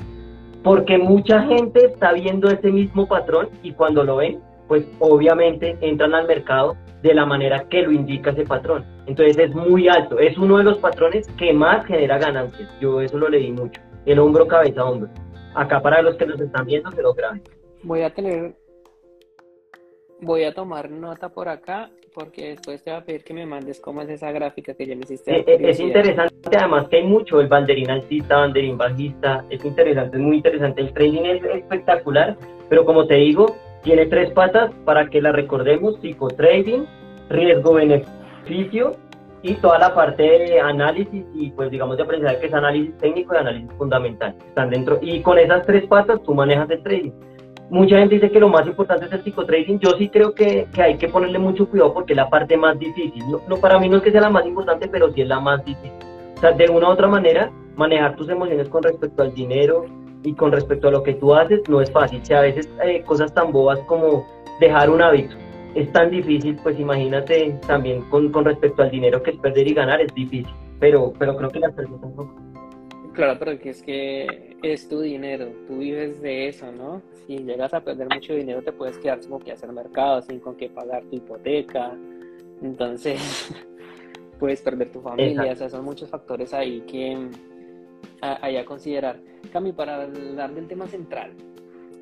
Porque mucha gente está viendo ese mismo patrón y cuando lo ven, pues obviamente entran al mercado de la manera que lo indica ese patrón. Entonces es muy alto, es uno de los patrones que más genera ganancias. Yo eso lo leí mucho, el hombro, cabeza, hombro. Acá para los que nos están viendo se lo graben. Voy a tener, voy a tomar nota por acá porque después te voy a pedir que me mandes cómo es esa gráfica que ya me hiciste. Eh, eh, es, interesante, además que hay mucho, el banderín alcista, banderín bajista, es interesante, es muy interesante. El trading es espectacular, pero como te digo, tiene tres patas para que la recordemos, psicotrading, riesgo-beneficio y toda la parte de análisis y pues digamos de aprendizaje que es análisis técnico y análisis fundamental. Están dentro y con esas tres patas tú manejas el trading mucha gente dice que lo más importante es el psicotrading. Yo sí creo que, que, hay que ponerle mucho cuidado porque es la parte más difícil. No, para mí no es que sea la más importante, pero sí es la más difícil. O sea, de una u otra manera, manejar tus emociones con respecto al dinero y con respecto a lo que tú haces no es fácil. Sea, a veces eh, cosas tan bobas como dejar un hábito es tan difícil, pues imagínate también con, con respecto al dinero que es perder y ganar es difícil. Pero, pero creo que las personas no Claro, pero que es que es tu dinero, tú vives de eso, ¿no? Si llegas a perder mucho dinero te puedes quedar sin que hacer mercado, sin con qué pagar tu hipoteca, entonces [LAUGHS] puedes perder tu familia, o sea, son muchos factores ahí que hay a considerar. Cami, para hablar del tema central,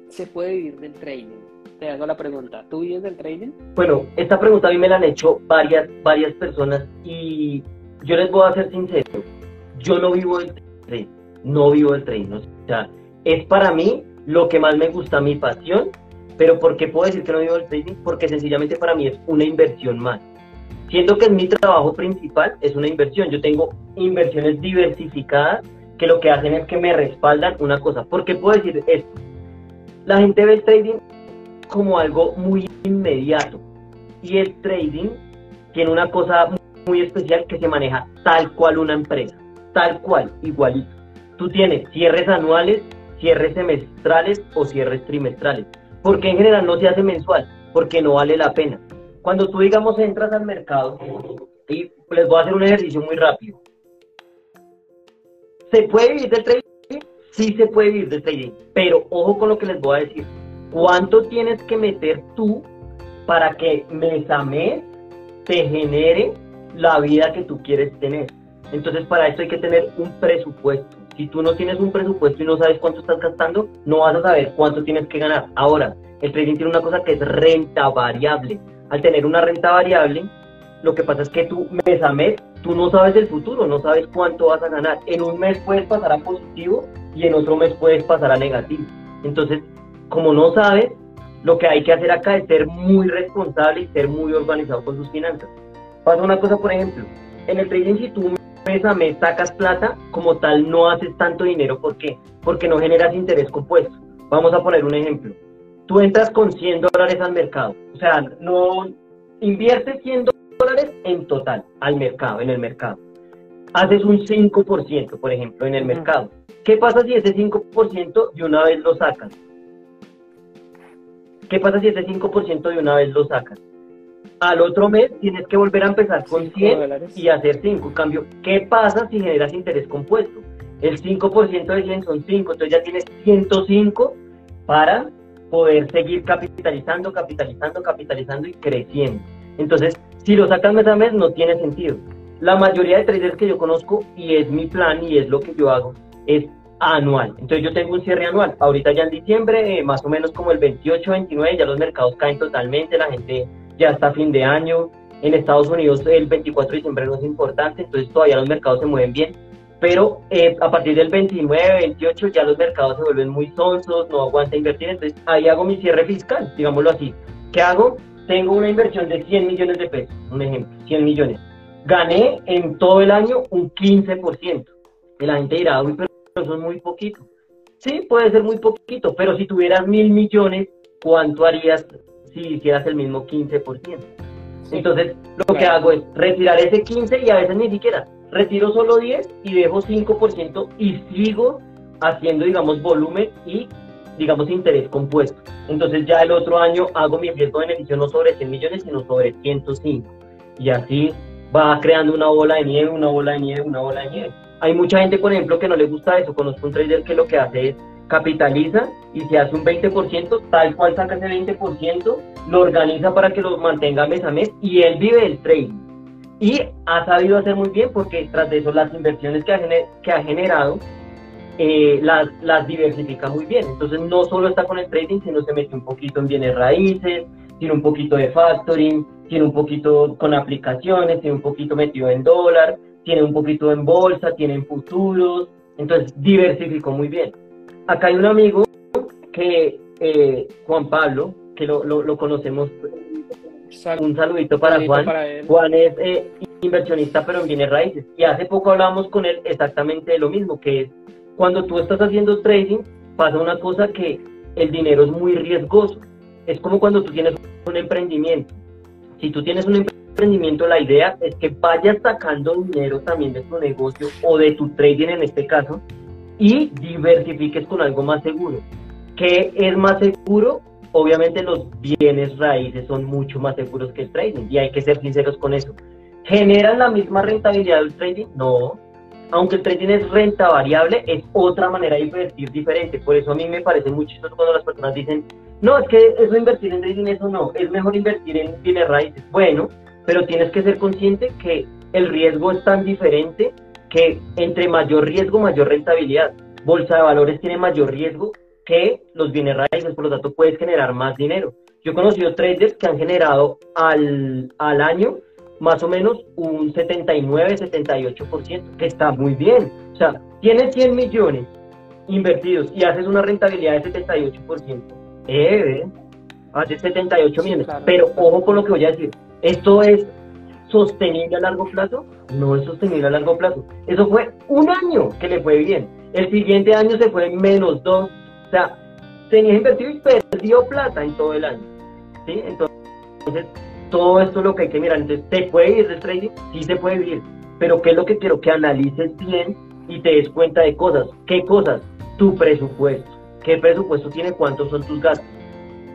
¿se puede vivir del trading? Te hago la pregunta, ¿tú vives del trading? Bueno, esta pregunta a mí me la han hecho varias, varias personas y yo les voy a ser sincero, yo no vivo del trading no vivo el trading. O sea, es para mí lo que más me gusta, mi pasión, pero ¿por qué puedo decir que no vivo el trading? Porque sencillamente para mí es una inversión más. Siendo que es mi trabajo principal, es una inversión. Yo tengo inversiones diversificadas que lo que hacen es que me respaldan una cosa. ¿Por qué puedo decir esto? La gente ve el trading como algo muy inmediato y el trading tiene una cosa muy especial que se maneja tal cual una empresa tal cual, igualito. Tú tienes cierres anuales, cierres semestrales o cierres trimestrales. Porque en general no se hace mensual, porque no vale la pena. Cuando tú, digamos, entras al mercado, y les voy a hacer un ejercicio muy rápido. ¿Se puede vivir del trading? Sí se puede vivir del trading, pero ojo con lo que les voy a decir. ¿Cuánto tienes que meter tú para que mes a mes te genere la vida que tú quieres tener? Entonces para esto hay que tener un presupuesto. Si tú no tienes un presupuesto y no sabes cuánto estás gastando, no vas a saber cuánto tienes que ganar. Ahora, el trading tiene una cosa que es renta variable. Al tener una renta variable, lo que pasa es que tú mes a mes, tú no sabes el futuro, no sabes cuánto vas a ganar. En un mes puedes pasar a positivo y en otro mes puedes pasar a negativo. Entonces, como no sabes, lo que hay que hacer acá es ser muy responsable y ser muy organizado con sus finanzas. Pasa una cosa, por ejemplo, en el trading si tú mes a mes sacas plata, como tal no haces tanto dinero. ¿Por qué? Porque no generas interés compuesto. Vamos a poner un ejemplo. Tú entras con 100 dólares al mercado. O sea, no inviertes 100 dólares en total al mercado, en el mercado. Haces un 5%, por ejemplo, en el mercado. ¿Qué pasa si ese 5% de una vez lo sacas? ¿Qué pasa si ese 5% de una vez lo sacas? al otro mes tienes que volver a empezar con 100 y hacer 5. cambio, ¿qué pasa si generas interés compuesto? El 5% de 100 son 5, entonces ya tienes 105 para poder seguir capitalizando, capitalizando, capitalizando y creciendo. Entonces, si lo sacas mes a mes, no tiene sentido. La mayoría de traders que yo conozco, y es mi plan y es lo que yo hago, es anual. Entonces yo tengo un cierre anual. Ahorita ya en diciembre, eh, más o menos como el 28, 29, ya los mercados caen totalmente, la gente ya hasta fin de año. En Estados Unidos el 24 de diciembre no es importante, entonces todavía los mercados se mueven bien. Pero eh, a partir del 29, 28 ya los mercados se vuelven muy sonsos, no aguanta invertir, entonces ahí hago mi cierre fiscal, digámoslo así. ¿Qué hago? Tengo una inversión de 100 millones de pesos, un ejemplo, 100 millones. Gané en todo el año un 15%. Y la gente dirá, uy, pero eso es muy poquito. Sí, puede ser muy poquito, pero si tuvieras mil millones, ¿cuánto harías si hicieras el mismo 15%? Entonces, lo que hago es retirar ese 15 y a veces ni siquiera. Retiro solo 10 y dejo 5% y sigo haciendo, digamos, volumen y, digamos, interés compuesto. Entonces, ya el otro año hago mi riesgo de beneficio no sobre 100 millones, sino sobre 105. Y así va creando una bola de nieve, una bola de nieve, una bola de nieve. Hay mucha gente, por ejemplo, que no le gusta eso. Conozco un trader que lo que hace es capitaliza y se hace un 20%, tal cual saca ese 20%, lo organiza para que lo mantenga mes a mes y él vive el trading. Y ha sabido hacer muy bien porque tras de eso las inversiones que ha, que ha generado eh, las, las diversifica muy bien. Entonces no solo está con el trading, sino se mete un poquito en bienes raíces, tiene un poquito de factoring, tiene un poquito con aplicaciones, tiene un poquito metido en dólar, tiene un poquito en bolsa, tiene en futuros. Entonces diversificó muy bien acá hay un amigo que, eh, Juan Pablo, que lo, lo, conocemos. Un saludito para Juan. Juan es eh, inversionista, pero en bienes raíces. Y hace poco hablábamos con él exactamente de lo mismo, que es cuando tú estás haciendo trading, pasa una cosa que el dinero es muy riesgoso. Es como cuando tú tienes un emprendimiento. Si tú tienes un emprendimiento, la idea es que vayas sacando dinero también de tu negocio o de tu trading en este caso, y diversifiques con algo más seguro. ¿Qué es más seguro? Obviamente los bienes raíces son mucho más seguros que el trading y hay que ser sinceros con eso. ¿Generan la misma rentabilidad del trading? No. Aunque el trading es renta variable, es otra manera de invertir diferente. Por eso a mí me parece muy chistoso cuando las personas dicen, no, es que eso invertir en trading, eso no, es mejor invertir en bienes raíces. Bueno, pero tienes que ser consciente que el riesgo es tan diferente que entre mayor riesgo, mayor rentabilidad. Bolsa de valores tiene mayor riesgo que los bienes raíces, por lo tanto puedes generar más dinero. Yo he conocido traders que han generado al, al año más o menos un 79, 78%, que está muy bien. O sea, tienes 100 millones invertidos y haces una rentabilidad de 78%. Eh, haces 78 millones. Pero ojo con lo que voy a decir. Esto es sostenible a largo plazo? No es sostenible a largo plazo. Eso fue un año que le fue bien. El siguiente año se fue menos dos. O sea, tenía invertido y perdió plata en todo el año. ¿sí? Entonces, todo esto es lo que hay que mirar. Entonces, ¿te puede ir del trading? Sí se puede ir. Pero ¿qué es lo que quiero? Que analices bien y te des cuenta de cosas. ¿Qué cosas? Tu presupuesto. ¿Qué presupuesto tiene? ¿Cuántos son tus gastos?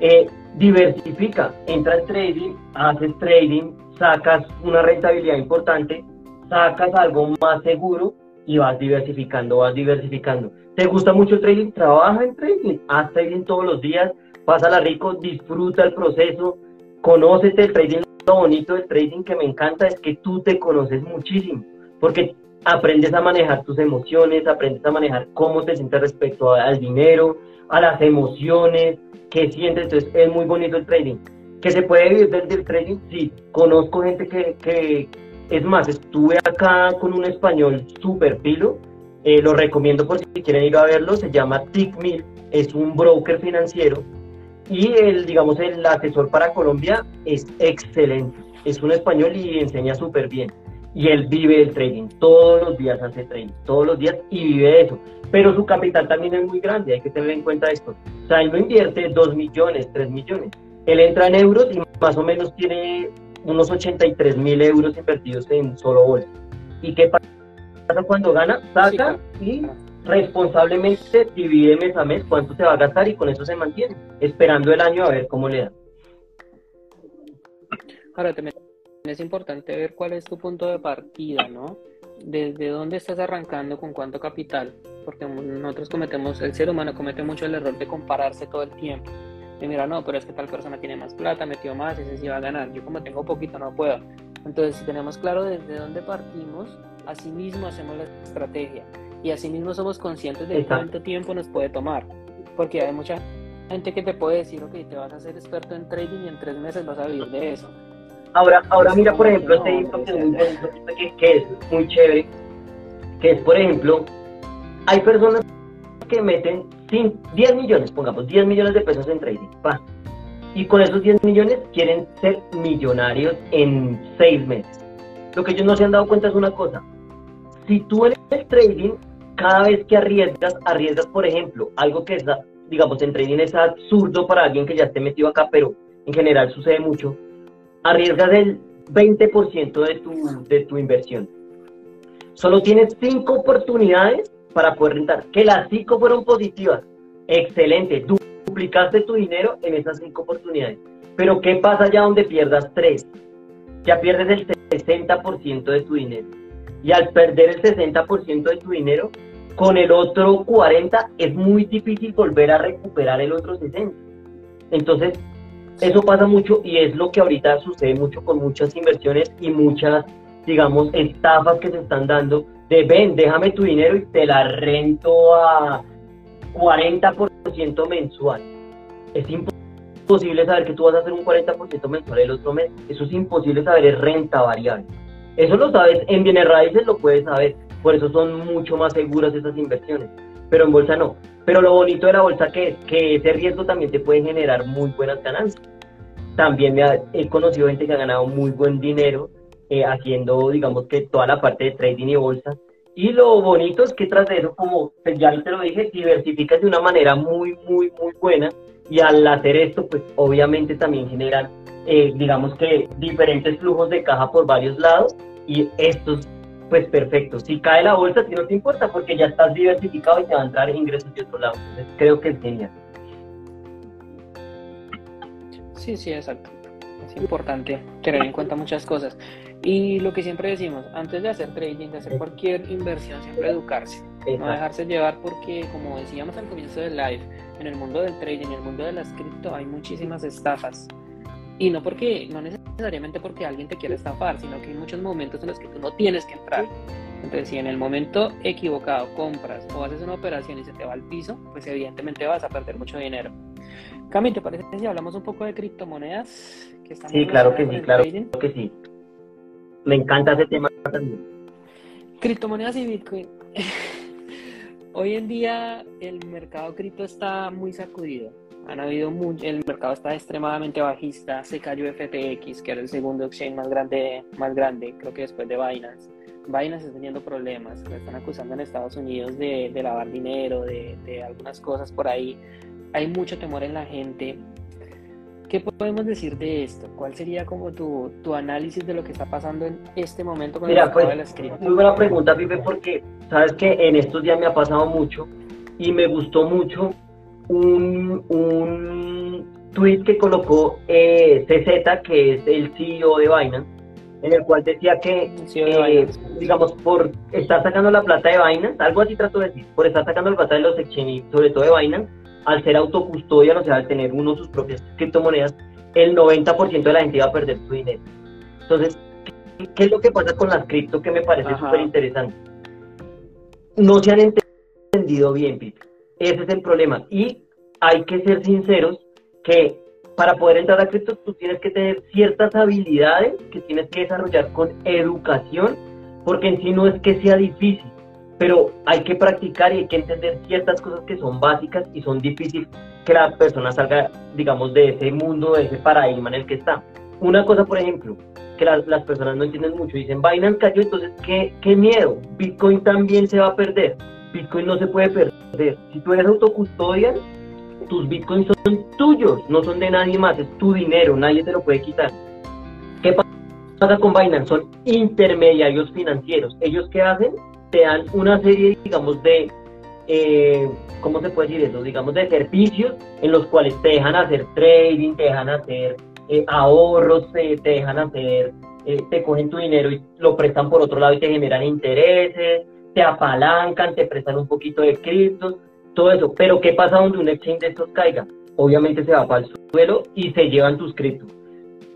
Eh, diversifica. Entra en trading, haces trading, sacas una rentabilidad importante, sacas algo más seguro y vas diversificando, vas diversificando. ¿Te gusta mucho el trading? Trabaja en trading, haz trading todos los días, pásala rico, disfruta el proceso, conócete el trading. Lo bonito del trading que me encanta es que tú te conoces muchísimo, porque aprendes a manejar tus emociones, aprendes a manejar cómo te sientes respecto al dinero, a las emociones, qué sientes. Entonces es muy bonito el trading. ¿Que se puede vivir del, trading? Sí, conozco gente que, que, es más, estuve acá con un español súper pilo, eh, lo recomiendo por si quieren ir a verlo, se llama TICMIL, es un broker financiero y el, digamos, el asesor para Colombia es excelente, es un español y enseña súper bien. Y él vive el trading, todos los días hace trading, todos los días y vive eso. Pero su capital también es muy grande, hay que tener en cuenta esto. O sea, él no invierte 2 millones, 3 millones, él entra en euros y más o menos tiene unos 83 mil euros invertidos en solo bolsa. ¿Y qué pasa cuando gana? Saca y responsablemente divide mes a mes cuánto se va a gastar y con eso se mantiene, esperando el año a ver cómo le da. Ahora también es importante ver cuál es tu punto de partida, ¿no? Desde dónde estás arrancando, con cuánto capital, porque nosotros cometemos, el ser humano comete mucho el error de compararse todo el tiempo y mira, no, pero es que tal persona tiene más plata, metió más, ese sí va a ganar. Yo como tengo poquito no puedo. Entonces, si tenemos claro desde dónde partimos, así mismo hacemos la estrategia y así mismo somos conscientes de cuánto tiempo nos puede tomar. Porque hay mucha gente que te puede decir, ok, te vas a ser experto en trading y en tres meses vas a vivir de eso. Ahora, ahora mira, por ejemplo, este ejemplo que es muy que, que es muy chévere, que es, por ejemplo, hay personas que meten 10 millones, pongamos 10 millones de pesos en trading, y con esos 10 millones quieren ser millonarios en 6 meses. Lo que ellos no se han dado cuenta es una cosa, si tú en el trading cada vez que arriesgas, arriesgas, por ejemplo, algo que es, digamos, en trading es absurdo para alguien que ya esté metido acá, pero en general sucede mucho, arriesgas el 20% de tu, de tu inversión. Solo tienes cinco oportunidades para poder rentar, que las cinco fueron positivas. Excelente, duplicaste tu dinero en esas cinco oportunidades. Pero ¿qué pasa ya donde pierdas tres? Ya pierdes el 60% de tu dinero. Y al perder el 60% de tu dinero, con el otro 40 es muy difícil volver a recuperar el otro 60. Entonces, eso pasa mucho y es lo que ahorita sucede mucho con muchas inversiones y muchas, digamos, estafas que se están dando de ven, déjame tu dinero y te la rento a 40% mensual. Es imposible saber que tú vas a hacer un 40% mensual el otro mes. Eso es imposible saber, es renta variable. Eso lo sabes, en bienes raíces lo puedes saber, por eso son mucho más seguras esas inversiones, pero en bolsa no. Pero lo bonito de la bolsa que es que ese riesgo también te puede generar muy buenas ganancias. También me he conocido gente que ha ganado muy buen dinero eh, haciendo, digamos que toda la parte de trading y bolsa. Y lo bonito es que tras de eso, como pues, ya te lo dije, diversificas de una manera muy, muy, muy buena. Y al hacer esto, pues obviamente también generan, eh, digamos que diferentes flujos de caja por varios lados. Y estos, pues perfecto. Si cae la bolsa, si no te importa, porque ya estás diversificado y te va a entrar ingresos de otro lado. Entonces creo que es genial. Sí, sí, exacto. Es importante tener en cuenta muchas cosas. Y lo que siempre decimos, antes de hacer trading, de hacer cualquier inversión, siempre educarse. No dejarse llevar porque, como decíamos al comienzo del live, en el mundo del trading, en el mundo de las cripto, hay muchísimas estafas. Y no porque, no necesariamente porque alguien te quiera estafar, sino que hay muchos momentos en los que tú no tienes que entrar. Entonces, si en el momento equivocado compras o haces una operación y se te va al piso, pues evidentemente vas a perder mucho dinero. Cami, ¿te parece si hablamos un poco de criptomonedas? Que sí, claro que sí, claro que sí. Me encanta ese tema también. Criptomonedas y Bitcoin. [LAUGHS] Hoy en día el mercado cripto está muy sacudido. Han habido el mercado está extremadamente bajista. Se cayó FTX, que era el segundo exchange más grande, más grande, creo que después de Binance. Binance está teniendo problemas. Le están acusando en Estados Unidos de, lavar dinero, de, de algunas cosas por ahí hay mucho temor en la gente. ¿Qué podemos decir de esto? ¿Cuál sería como tu, tu análisis de lo que está pasando en este momento con Mira, el pues, de la Muy buena pregunta, Pipe, porque sabes que en estos días me ha pasado mucho y me gustó mucho un, un tweet que colocó eh, CZ, que es el CEO de Binance, en el cual decía que, eh, digamos, por estar sacando la plata de Binance, algo así trato de decir, por estar sacando la plata de los exchanges, sobre todo de Binance, al ser autocustodia, o sea, al tener uno sus propias criptomonedas, el 90% de la gente iba a perder su dinero. Entonces, ¿qué es lo que pasa con las cripto que me parece súper interesante? No se han entendido bien, Pete. Ese es el problema. Y hay que ser sinceros que para poder entrar a cripto tú tienes que tener ciertas habilidades que tienes que desarrollar con educación, porque en sí no es que sea difícil pero hay que practicar y hay que entender ciertas cosas que son básicas y son difíciles que la persona salga, digamos, de ese mundo, de ese paradigma en el que está. Una cosa, por ejemplo, que las personas no entienden mucho, dicen, Binance cayó, entonces, ¿qué, ¿qué miedo? Bitcoin también se va a perder. Bitcoin no se puede perder. Si tú eres autocustodial, tus bitcoins son tuyos, no son de nadie más, es tu dinero, nadie te lo puede quitar. ¿Qué pasa con Binance? Son intermediarios financieros. ¿Ellos qué hacen? te dan una serie, digamos, de, eh, ¿cómo se puede decir eso? Digamos, de servicios en los cuales te dejan hacer trading, te dejan hacer eh, ahorros, te, dejan hacer, eh, te cogen tu dinero y lo prestan por otro lado y te generan intereses, te apalancan, te prestan un poquito de criptos, todo eso. Pero ¿qué pasa donde un exchange de estos caiga? Obviamente se va para el suelo y se llevan tus criptos.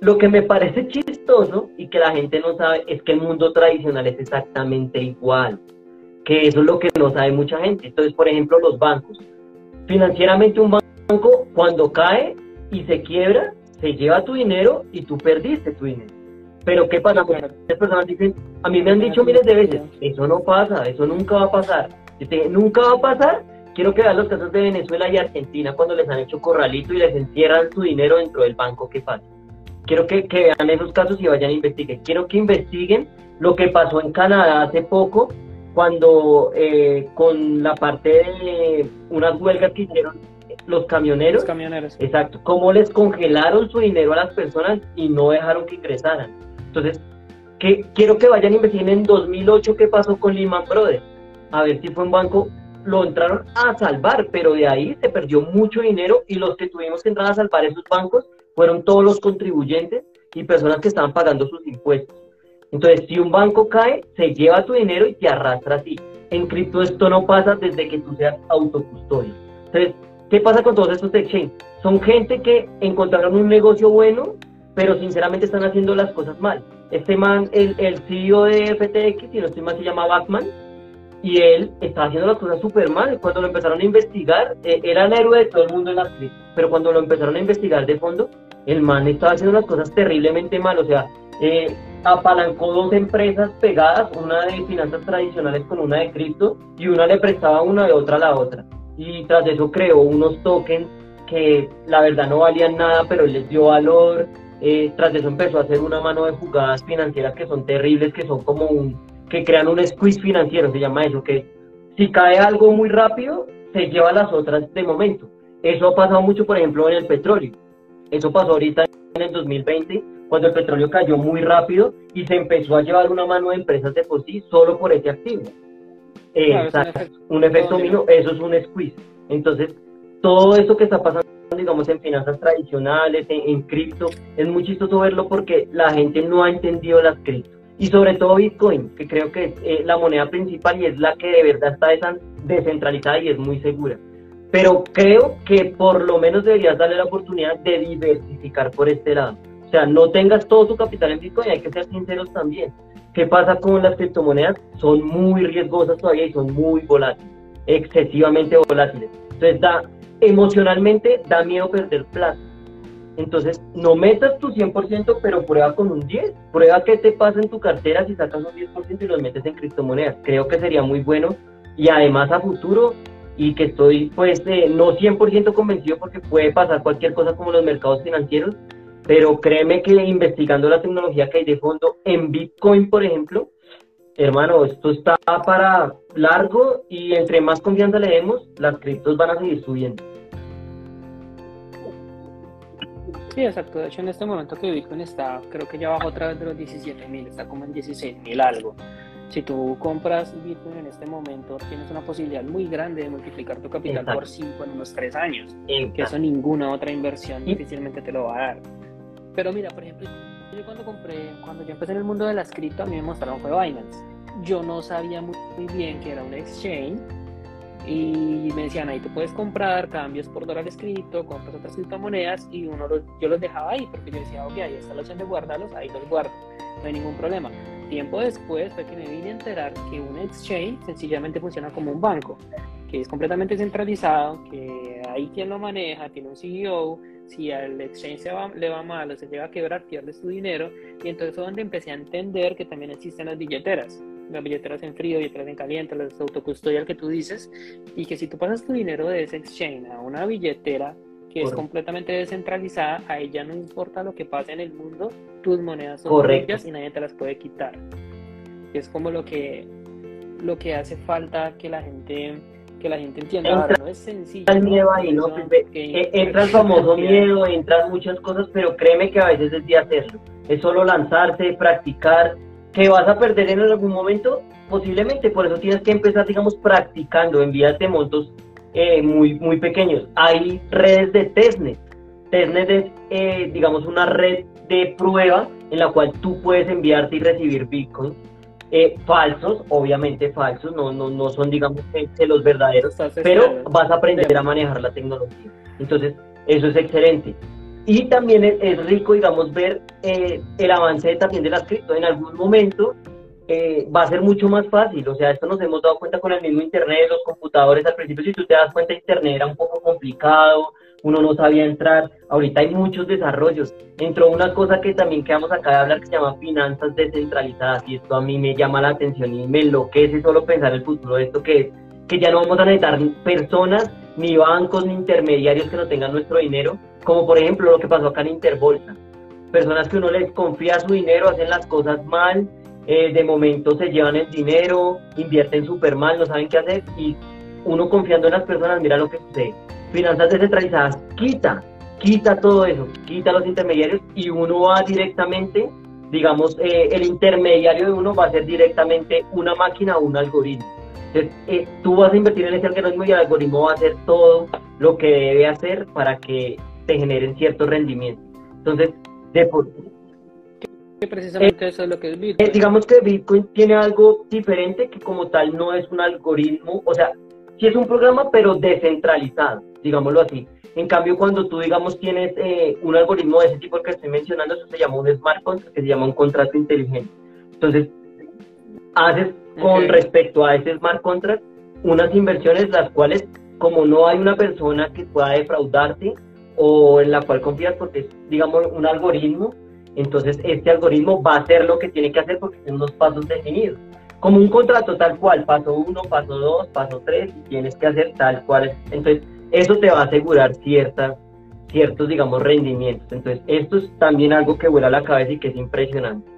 Lo que me parece chistoso y que la gente no sabe es que el mundo tradicional es exactamente igual, que eso es lo que no sabe mucha gente. Entonces, por ejemplo, los bancos. Financieramente un banco cuando cae y se quiebra, se lleva tu dinero y tú perdiste tu dinero. Pero ¿qué pasa? Muchas personas dicen, a mí me han dicho miles de veces, eso no pasa, eso nunca va a pasar. nunca va a pasar. Quiero que vean los casos de Venezuela y Argentina cuando les han hecho corralito y les encierran su dinero dentro del banco. ¿Qué pasa? Quiero que, vean esos casos y vayan a investigar. Quiero que investiguen lo que pasó en Canadá hace poco, cuando eh, con la parte de unas huelgas que hicieron los camioneros. Los camioneros. Exacto. Cómo les congelaron su dinero a las personas y no dejaron que ingresaran. Entonces, que, quiero que vayan a investigar en 2008 qué pasó con Lehman Brothers. A ver si fue un banco, lo entraron a salvar, pero de ahí se perdió mucho dinero y los que tuvimos que entrar a salvar esos bancos fueron todos los contribuyentes y personas que estaban pagando sus impuestos. Entonces, si un banco cae, se lleva tu dinero y te arrastra a ti. En cripto esto no pasa desde que tú seas autocustodio. Entonces, ¿qué pasa con todos estos exchanges? Son gente que encontraron un negocio bueno, pero sinceramente están haciendo las cosas mal. Este man, el, el CEO de FTX, si no estoy mal, se llama Batman, y él estaba haciendo las cosas súper mal. Cuando lo empezaron a investigar, eh, era el héroe de todo el mundo en la cripto, pero cuando lo empezaron a investigar de fondo, el man estaba haciendo las cosas terriblemente mal. O sea, eh, apalancó dos empresas pegadas, una de finanzas tradicionales con una de cripto, y una le prestaba una de otra a la otra. Y tras eso creó unos tokens que la verdad no valían nada, pero él les dio valor. Eh, tras eso empezó a hacer una mano de jugadas financieras que son terribles, que son como un, que crean un squeeze financiero, se llama eso, que si cae algo muy rápido, se lleva las otras de momento. Eso ha pasado mucho, por ejemplo, en el petróleo. Eso pasó ahorita en el 2020, cuando el petróleo cayó muy rápido y se empezó a llevar una mano de empresas de por sí solo por ese activo. Exacto, un efecto, un eso es un squeeze. Entonces, todo eso que está pasando, digamos, en finanzas tradicionales, en, cripto, es muy chistoso verlo porque la gente no ha entendido las cripto. Y sobre todo Bitcoin, que creo que es eh, la moneda principal y es la que de verdad está descentralizada y es muy segura. Pero creo que por lo menos deberías darle la oportunidad de diversificar por este lado. O sea, no tengas todo tu capital en Bitcoin, hay que ser sinceros también. ¿Qué pasa con las criptomonedas? Son muy riesgosas todavía y son muy volátiles, excesivamente volátiles. Entonces, da, emocionalmente da miedo perder plata. Entonces, no metas tu 100%, pero prueba con un 10. Prueba qué te pasa en tu cartera si sacas un 10% y los metes en criptomonedas. Creo que sería muy bueno. Y además a futuro, y que estoy pues eh, no 100% convencido porque puede pasar cualquier cosa como los mercados financieros, pero créeme que investigando la tecnología que hay de fondo en Bitcoin, por ejemplo, hermano, esto está para largo y entre más confianza le demos, las criptos van a seguir subiendo. Sí, exacto. De hecho, en este momento que Bitcoin está, creo que ya bajó otra vez de los 17 mil, está como en 16 mil algo. Si tú compras Bitcoin en este momento, tienes una posibilidad muy grande de multiplicar tu capital por 5 en unos 3 años. Que eso ninguna otra inversión difícilmente te lo va a dar. Pero mira, por ejemplo, yo cuando compré, cuando yo empecé en el mundo de las cripto, a mí me mostraron fue Binance. Yo no sabía muy, bien que era un exchange y me decían ahí tú puedes comprar cambios por dólares cripto, compras otras criptomonedas y uno yo los dejaba ahí porque yo decía, ok, ahí está la opción de guardarlos, ahí los guardo, no hay ningún problema. Tiempo después fue que me vine a enterar que un exchange sencillamente funciona como un banco, que es completamente centralizado, que ahí quien lo maneja, tiene un CEO, si al exchange le va mal o se llega a quebrar, pierdes tu dinero. Y entonces fue donde empecé a entender que también existen las billeteras. Las billeteras en frío, billeteras en caliente, las autocustodial que tú dices. Y que si tú pasas tu dinero de ese exchange a una billetera que es completamente descentralizada, a ella no importa lo que pase en el mundo, tus monedas son tuyas y nadie te las puede quitar. Es como lo que, lo que hace falta que la gente que la gente entienda. Entra, no es sencillo. El miedo ahí, ¿no? E, entra el famoso [LAUGHS] miedo, entran muchas cosas, pero créeme que a veces es de hacerlo. Es solo lanzarse, practicar. ¿Que vas a perder en algún momento? Posiblemente, por eso tienes que empezar, digamos, practicando, envíate montos eh, muy, muy pequeños. Hay redes de testnet. Testnet es, eh, digamos, una red de prueba en la cual tú puedes enviarte y recibir Bitcoin eh, falsos, obviamente falsos, no, no, no son, digamos, los verdaderos, pero vas a aprender a manejar la tecnología. Entonces, eso es excelente. Y también es, rico, digamos, ver eh, el avance también de las cripto. En algún momento eh, va a ser mucho más fácil. O sea, esto nos hemos dado cuenta con el mismo Internet, los computadores. Al principio, si tú te das cuenta, Internet era un poco complicado, uno no sabía entrar. Ahorita hay muchos desarrollos. Entró una cosa que también quedamos acá de hablar que se llama finanzas descentralizadas y esto a mí me llama la atención y me enloquece solo pensar el futuro de esto que es que ya no vamos a necesitar personas, ni bancos, ni intermediarios que no tengan nuestro dinero, como por ejemplo lo que pasó acá en Interbolsa. Personas que uno les confía su dinero, hacen las cosas mal, eh, de momento se llevan el dinero, invierten súper mal, no saben qué hacer y uno confiando en las personas, mira lo que sucede. Finanzas descentralizadas, quita, quita todo eso, quita los intermediarios y uno va directamente, digamos, eh, el intermediario de uno va a ser directamente una máquina o un algoritmo. Entonces, eh, tú vas a invertir en ese algoritmo y el algoritmo va a hacer todo lo que debe hacer para que te generen cierto rendimiento. Entonces, de por que precisamente eso es lo que es Bitcoin. Eh, digamos que Bitcoin tiene algo diferente que como tal no es un algoritmo, o sea, sí es un programa pero descentralizado, digámoslo así. En cambio, cuando tú, digamos, tienes eh, un algoritmo de ese tipo que estoy mencionando, eso se llama un smart contract, que se llama un contrato inteligente. Entonces, haces con respecto a ese smart contract unas inversiones las cuales, como no hay una persona que pueda defraudarte o en la cual confías porque es, digamos, un algoritmo, entonces este algoritmo va a hacer lo que tiene que hacer porque tiene unos pasos definidos. Como un contrato tal cual, paso uno, paso dos, paso tres, y tienes que hacer tal cual. Entonces, eso te va a asegurar ciertas, ciertos, digamos, rendimientos. Entonces, esto es también algo que vuela a la cabeza y que es impresionante.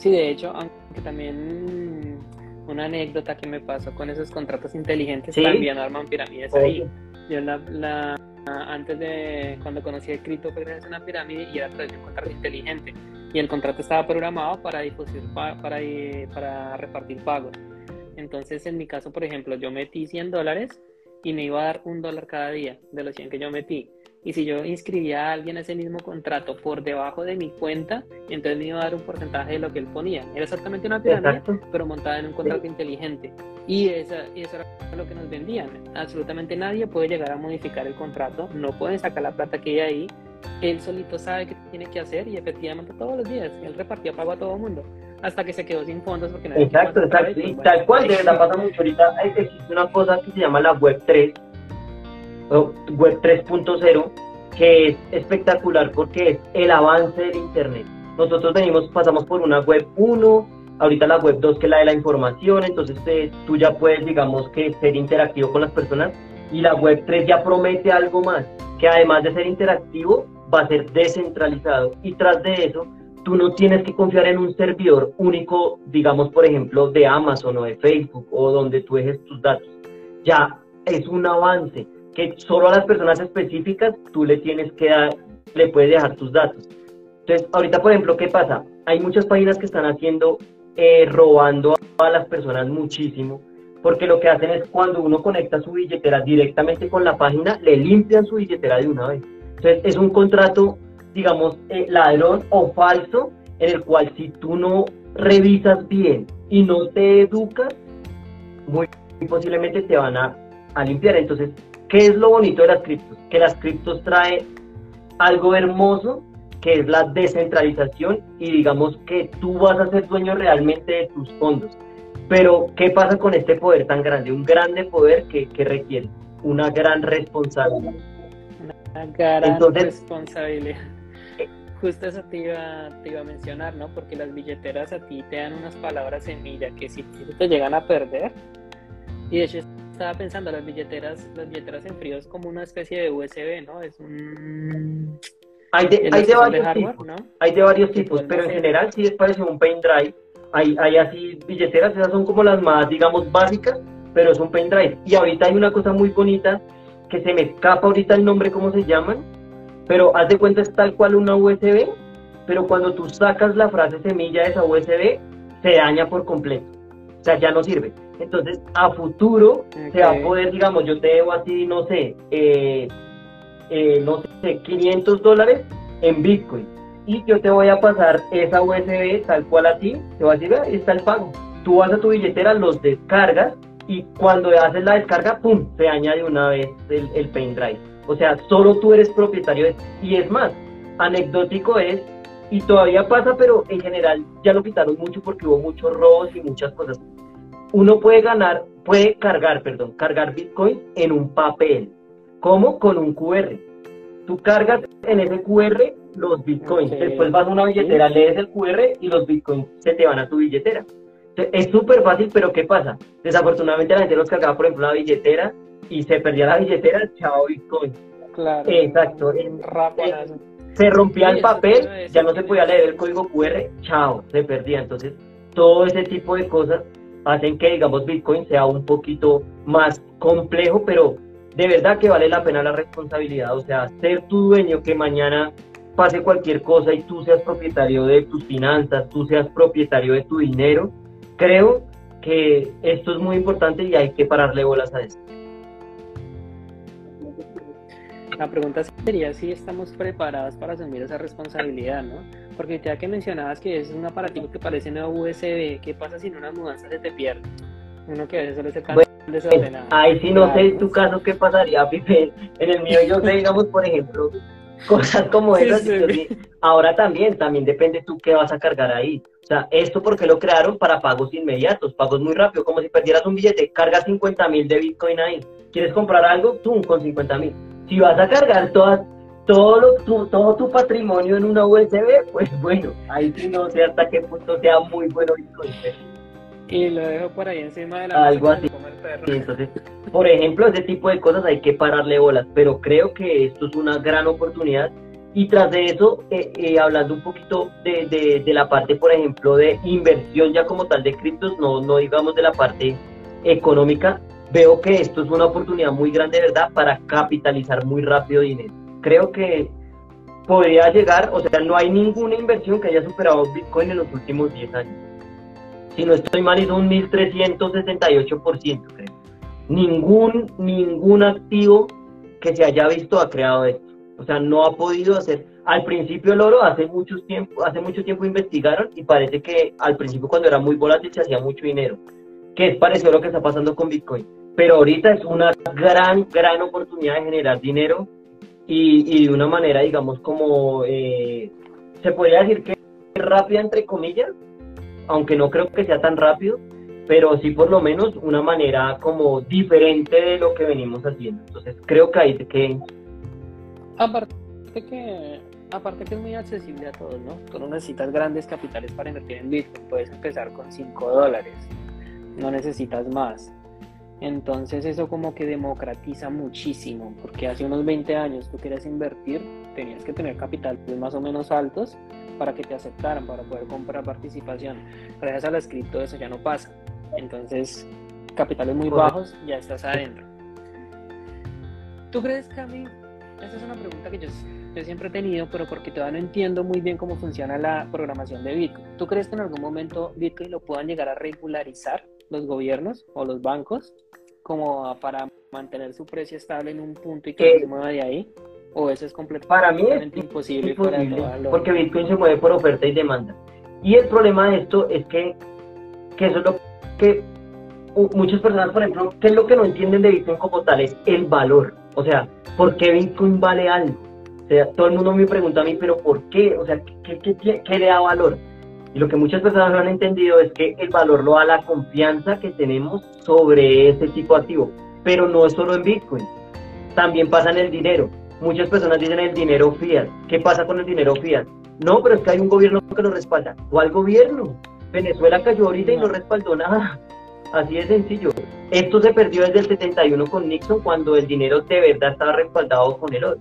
Sí, de hecho, aunque también una anécdota que me pasó con esos contratos inteligentes también arman pirámides ahí. Yo la, antes de cuando conocí el cripto fue gracias una pirámide y era a través de un contrato inteligente y el contrato estaba programado para difusión para, eh, para repartir pagos. Entonces, en mi caso, por ejemplo, yo metí 100 dólares y me iba a dar un dólar cada día de los 100 que yo metí. Y si yo inscribía a alguien a ese mismo contrato por debajo de mi cuenta, entonces me iba a dar un porcentaje de lo que él ponía. Era exactamente una pirámide, pero montada en un contrato inteligente. Y, esa, eso era lo que nos vendían. Absolutamente nadie puede llegar a modificar el contrato, no pueden sacar la plata que hay ahí. Él solito sabe qué tiene que hacer y efectivamente todos los días él repartía pago a todo el mundo hasta que se quedó sin fondos porque nadie Exacto, exacto. Y tal cual, de verdad pasa mucho. Ahorita existe una cosa que se llama la Web 3, Web 3.0, que es espectacular porque es el avance del Internet. Nosotros venimos, pasamos por una Web 1, ahorita la Web 2 que es la de la información, entonces eh, tú ya puedes, digamos, que ser interactivo con las personas y la Web 3 ya promete algo más, que además de ser interactivo, va a ser descentralizado y tras de eso, tú no tienes que confiar en un servidor único, digamos, por ejemplo, de Amazon o de Facebook o donde tú dejes tus datos. Ya es un avance que solo a las personas específicas tú le tienes que dar, le puedes dejar tus datos. Entonces, ahorita, por ejemplo, ¿qué pasa? Hay muchas páginas que están haciendo, eh, robando a las personas muchísimo, porque lo que hacen es cuando uno conecta su billetera directamente con la página, le limpian su billetera de una vez. Entonces, es un contrato, digamos, eh, ladrón o falso, en el cual si tú no revisas bien y no te educas, muy posiblemente te van a, a limpiar. Entonces, ¿Qué es lo bonito de las criptos? Que las criptos trae algo hermoso que es la descentralización y digamos que tú vas a ser dueño realmente de tus fondos. Pero, ¿qué pasa con este poder tan grande? Un grande poder que, requiere una gran responsabilidad. Una gran responsabilidad. Justo eso te iba, te iba a mencionar, ¿no? Porque las billeteras a ti te dan unas palabras semilla que si te llegan a perder, y de hecho estaba pensando, las billeteras, las billeteras en frío es como una especie de USB, ¿no? Es un... Hay de, hay de varios tipos, ¿no? hay de varios tipos, pero en general sí es parecido un pendrive. Hay, hay así billeteras, esas son como las más, digamos, básicas, pero es un pendrive. Y ahorita hay una cosa muy bonita que se me escapa ahorita el nombre, cómo se llaman, pero haz de cuenta es tal cual una USB, pero cuando tú sacas la frase semilla de esa USB, se daña por completo. O sea, ya no sirve. Entonces, a futuro se va a poder, digamos, yo te debo así, no sé, eh, eh, no sé, 500 dólares en Bitcoin. Y yo te voy a pasar esa USB tal cual a ti, te va a decir, ahí está el pago. Tú vas a tu billetera, los descargas y cuando haces la descarga, ¡pum!, se añade una vez el, el pendrive. O sea, solo tú eres propietario de Y es más, anecdótico es, y todavía pasa, pero en general ya lo quitaron mucho porque hubo muchos robos y muchas cosas uno puede ganar, puede cargar, perdón, cargar Bitcoin en un papel. ¿Cómo? Con un QR. Tú cargas en ese QR los Bitcoins. Después vas a una billetera, lees el QR y los Bitcoins se te van a tu billetera. Es súper fácil, pero ¿qué pasa? Desafortunadamente la gente los cargaba, por ejemplo, una billetera y se perdía la billetera, chao Bitcoin. Claro. Exacto. Rápido. se rompía el papel, ya no se podía leer el código QR, chao, se perdía. Entonces, todo ese tipo de cosas hacen que, digamos, Bitcoin sea un poquito más complejo, pero de verdad que vale la pena la responsabilidad. O sea, ser tu dueño que mañana pase cualquier cosa y tú seas propietario de tus finanzas, tú seas propietario de tu dinero, creo que esto es muy importante y hay que pararle bolas a esto. La pregunta sería si estamos preparados para asumir esa responsabilidad, ¿no? Porque ya que mencionabas que es un aparativo que parece una USB, ¿qué pasa si en una mudanza se te pierde? Uno que a veces suele ser tan desordenado. Ahí sí no sé en tu caso qué pasaría, [LAUGHS] Pipe. En el mío yo sé, digamos, por ejemplo, cosas como esas. Ahora también, también depende tú qué vas a cargar ahí. O sea, esto porque lo crearon para pagos inmediatos, pagos muy rápido, como si perdieras un billete, cargas 50 mil de Bitcoin ahí. ¿Quieres comprar algo? Tú con 50 mil si vas a cargar todas, todo, tu, todo tu patrimonio en una USB, pues bueno, ahí sí no sé hasta qué punto sea muy bueno Bitcoin. Y lo dejo por ahí encima de la Algo así. entonces, por ejemplo, ese tipo de cosas hay que pararle bolas, pero creo que esto es una gran oportunidad. Y tras de eso, eh, eh, hablando un poquito de, de, de, la parte, por ejemplo, de inversión ya como tal de criptos, no, no digamos de la parte económica, veo que esto es una oportunidad muy grande, ¿verdad?, para capitalizar muy rápido dinero. Creo que podría llegar, o sea, no hay ninguna inversión que haya superado Bitcoin en los últimos 10 años. Si no estoy mal, es un 1368%, creo. Ningún, ningún activo que se haya visto ha creado esto. O sea, no ha podido hacer. Al principio el oro hace mucho tiempo, hace mucho tiempo investigaron y parece que al principio cuando era muy volátil se hacía mucho dinero, que es parecido a lo que está pasando con Bitcoin pero ahorita es una gran, gran oportunidad de generar dinero y, de una manera, digamos, como eh, se podría decir que rápida, entre comillas, aunque no creo que sea tan rápido, pero sí por lo menos una manera como diferente de lo que venimos haciendo. Entonces creo que hay que... Aparte que, aparte que es muy accesible a todos, ¿no? Tú no necesitas grandes capitales para invertir en Bitcoin, puedes empezar con 5 dólares, no necesitas más. Entonces eso como que democratiza muchísimo, porque hace unos 20 años tú querías invertir, tenías que tener capital más o menos altos para que te aceptaran, para poder comprar participación. Gracias a la cripto eso ya no pasa. Entonces, capitales muy bajos, ya estás adentro. ¿Tú crees, Cami? Esa es una pregunta que yo, yo siempre he tenido, pero porque todavía no entiendo muy bien cómo funciona la programación de Bitcoin. ¿Tú crees que en algún momento Bitcoin lo puedan llegar a regularizar los gobiernos o los bancos? Como para mantener su precio estable en un punto y que se mueva de ahí? ¿O eso es completamente para mí es imposible, porque Bitcoin se mueve por oferta y demanda. Y el problema de esto es que, que eso es lo que muchas personas, por ejemplo, ¿qué es lo que no entienden de Bitcoin como tal? Es el valor. O sea, ¿por qué Bitcoin vale algo? O sea, todo el mundo me pregunta a mí, ¿pero por qué? O sea, ¿qué, qué, qué le da valor? Y lo que muchas personas no han entendido es que el valor lo da la confianza que tenemos sobre ese tipo de activo. Pero no es solo en Bitcoin, también pasa en el dinero. Muchas personas dicen el dinero fiat. ¿Qué pasa con el dinero fiat? No, pero es que hay un gobierno que lo respalda. ¿Cuál gobierno? Venezuela cayó ahorita y no respaldó nada. [LAUGHS] Así de sencillo. Esto se perdió desde el 71 con Nixon cuando el dinero de verdad estaba respaldado con el oro.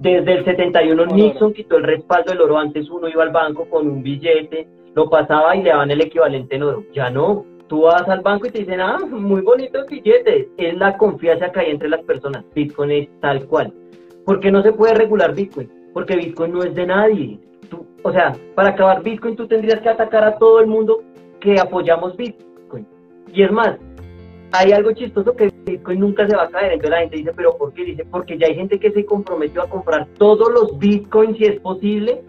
Desde el 71 Nixon quitó el respaldo del oro. Antes uno iba al banco con un billete, lo pasaba y le daban el equivalente en oro. Ya no. Tú vas al banco y te dicen, ah, muy bonito el billete. Es la confianza que hay entre las personas. Bitcoin es tal cual. ¿Por qué no se puede regular Bitcoin? Porque Bitcoin no es de nadie. o sea, para acabar Bitcoin tú tendrías que atacar a todo el mundo que apoyamos Bitcoin. Y es más, hay algo chistoso que Bitcoin nunca se va a caer. Entonces la gente dice, ¿pero por qué? Dice, porque ya hay gente que se comprometió a comprar todos los Bitcoins si es posible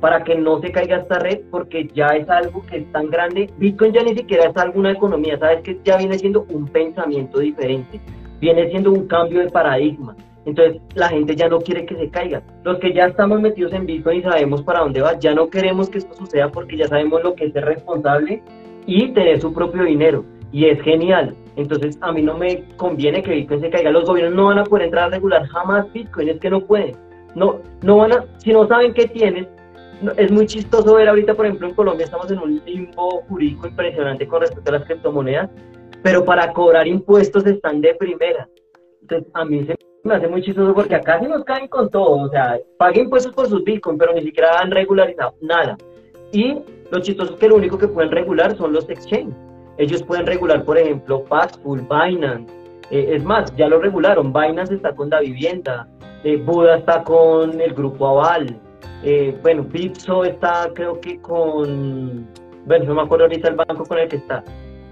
para que no se caiga esta red, porque ya es algo que es tan grande. Bitcoin ya ni siquiera es alguna economía, sabes que ya viene siendo un pensamiento diferente, viene siendo un cambio de paradigma. Entonces la gente ya no quiere que se caiga. Los que ya estamos metidos en Bitcoin y sabemos para dónde va, ya no queremos que esto suceda porque ya sabemos lo que es ser responsable y tener su propio dinero. Y es genial. Entonces, a mí no me conviene que Bitcoin se caiga. Los gobiernos no van a poder entrar a regular jamás Bitcoin, es que no pueden. No, no van a, si no saben qué tienen, es muy chistoso ver ahorita, por ejemplo, en Colombia estamos en un limbo jurídico impresionante con respecto a las criptomonedas, pero para cobrar impuestos están de primera. Entonces, a mí se me hace muy chistoso porque acá sí nos caen con todo, o sea, paguen impuestos por sus bitcoins, pero ni siquiera han regularizado nada. Y lo chistoso es que lo único que pueden regular son los exchanges. Ellos pueden regular, por ejemplo, Paxful, Binance. Eh, es más, ya lo regularon. Binance está con la vivienda. Eh, Buda está con el grupo Aval. Eh, bueno, Bitso está, creo que con. Bueno, no me acuerdo ahorita el banco con el que está.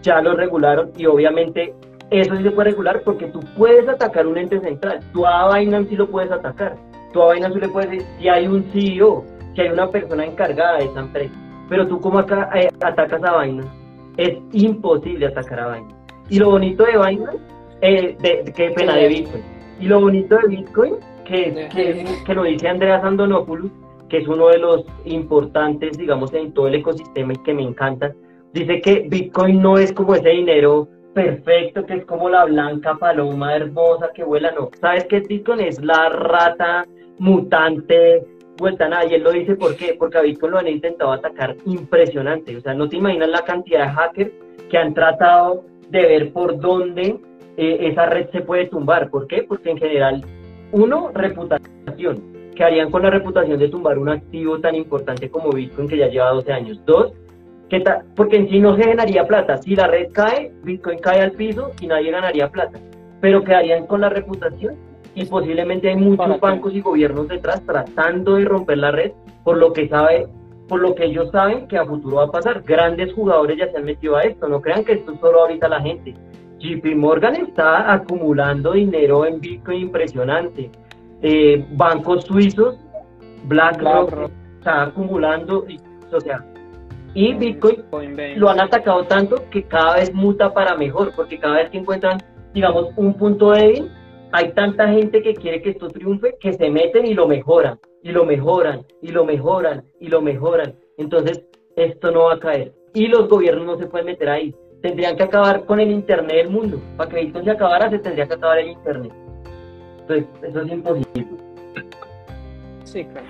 Ya lo regularon y obviamente eso sí se puede regular porque tú puedes atacar un ente central. Tú a Binance sí lo puedes atacar. Tú a Binance sí le puedes decir si hay un CEO, si hay una persona encargada de esa empresa. Pero tú como acá atacas a Binance es imposible atacar a Binance. Y lo bonito de Binance, eh, de, qué pena, de Bitcoin. Y lo bonito de Bitcoin, que, que, lo dice Andreas Andonopoulos, que es uno de los importantes, digamos, en todo el ecosistema y que me encanta, dice que Bitcoin no es como ese dinero perfecto, que es como la blanca paloma hermosa que vuela, no. ¿Sabes qué Bitcoin? Es la rata mutante vuelta nada. Y él lo dice ¿por qué? porque a Bitcoin lo han intentado atacar impresionante. O sea, no te imaginas la cantidad de hackers que han tratado de ver por dónde eh, esa red se puede tumbar. ¿Por qué? Porque en general, uno, reputación. ¿Qué harían con la reputación de tumbar un activo tan importante como Bitcoin que ya lleva 12 años? Dos, ¿qué porque en sí no se ganaría plata. Si la red cae, Bitcoin cae al piso y nadie ganaría plata. Pero quedarían con la reputación y posiblemente hay muchos bancos y gobiernos detrás tratando de romper la red por lo que sabe por lo que ellos saben que a futuro va a pasar. Grandes jugadores ya se han metido a esto, no crean que esto es solo ahorita la gente. JP Morgan está acumulando dinero en Bitcoin impresionante. Eh, bancos suizos, BlackRock está acumulando, o sea, y Bitcoin lo han atacado tanto que cada vez muta para mejor, porque cada vez que encuentran, digamos, un punto débil, hay tanta gente que quiere que esto triunfe que se meten y lo mejoran, y lo mejoran, y lo mejoran, y lo mejoran. Entonces, esto no va a caer. Y los gobiernos no se pueden meter ahí. Tendrían que acabar con el Internet del mundo. Para que esto se acabara, se tendría que acabar el Internet. Entonces, eso es imposible. Sí, claro.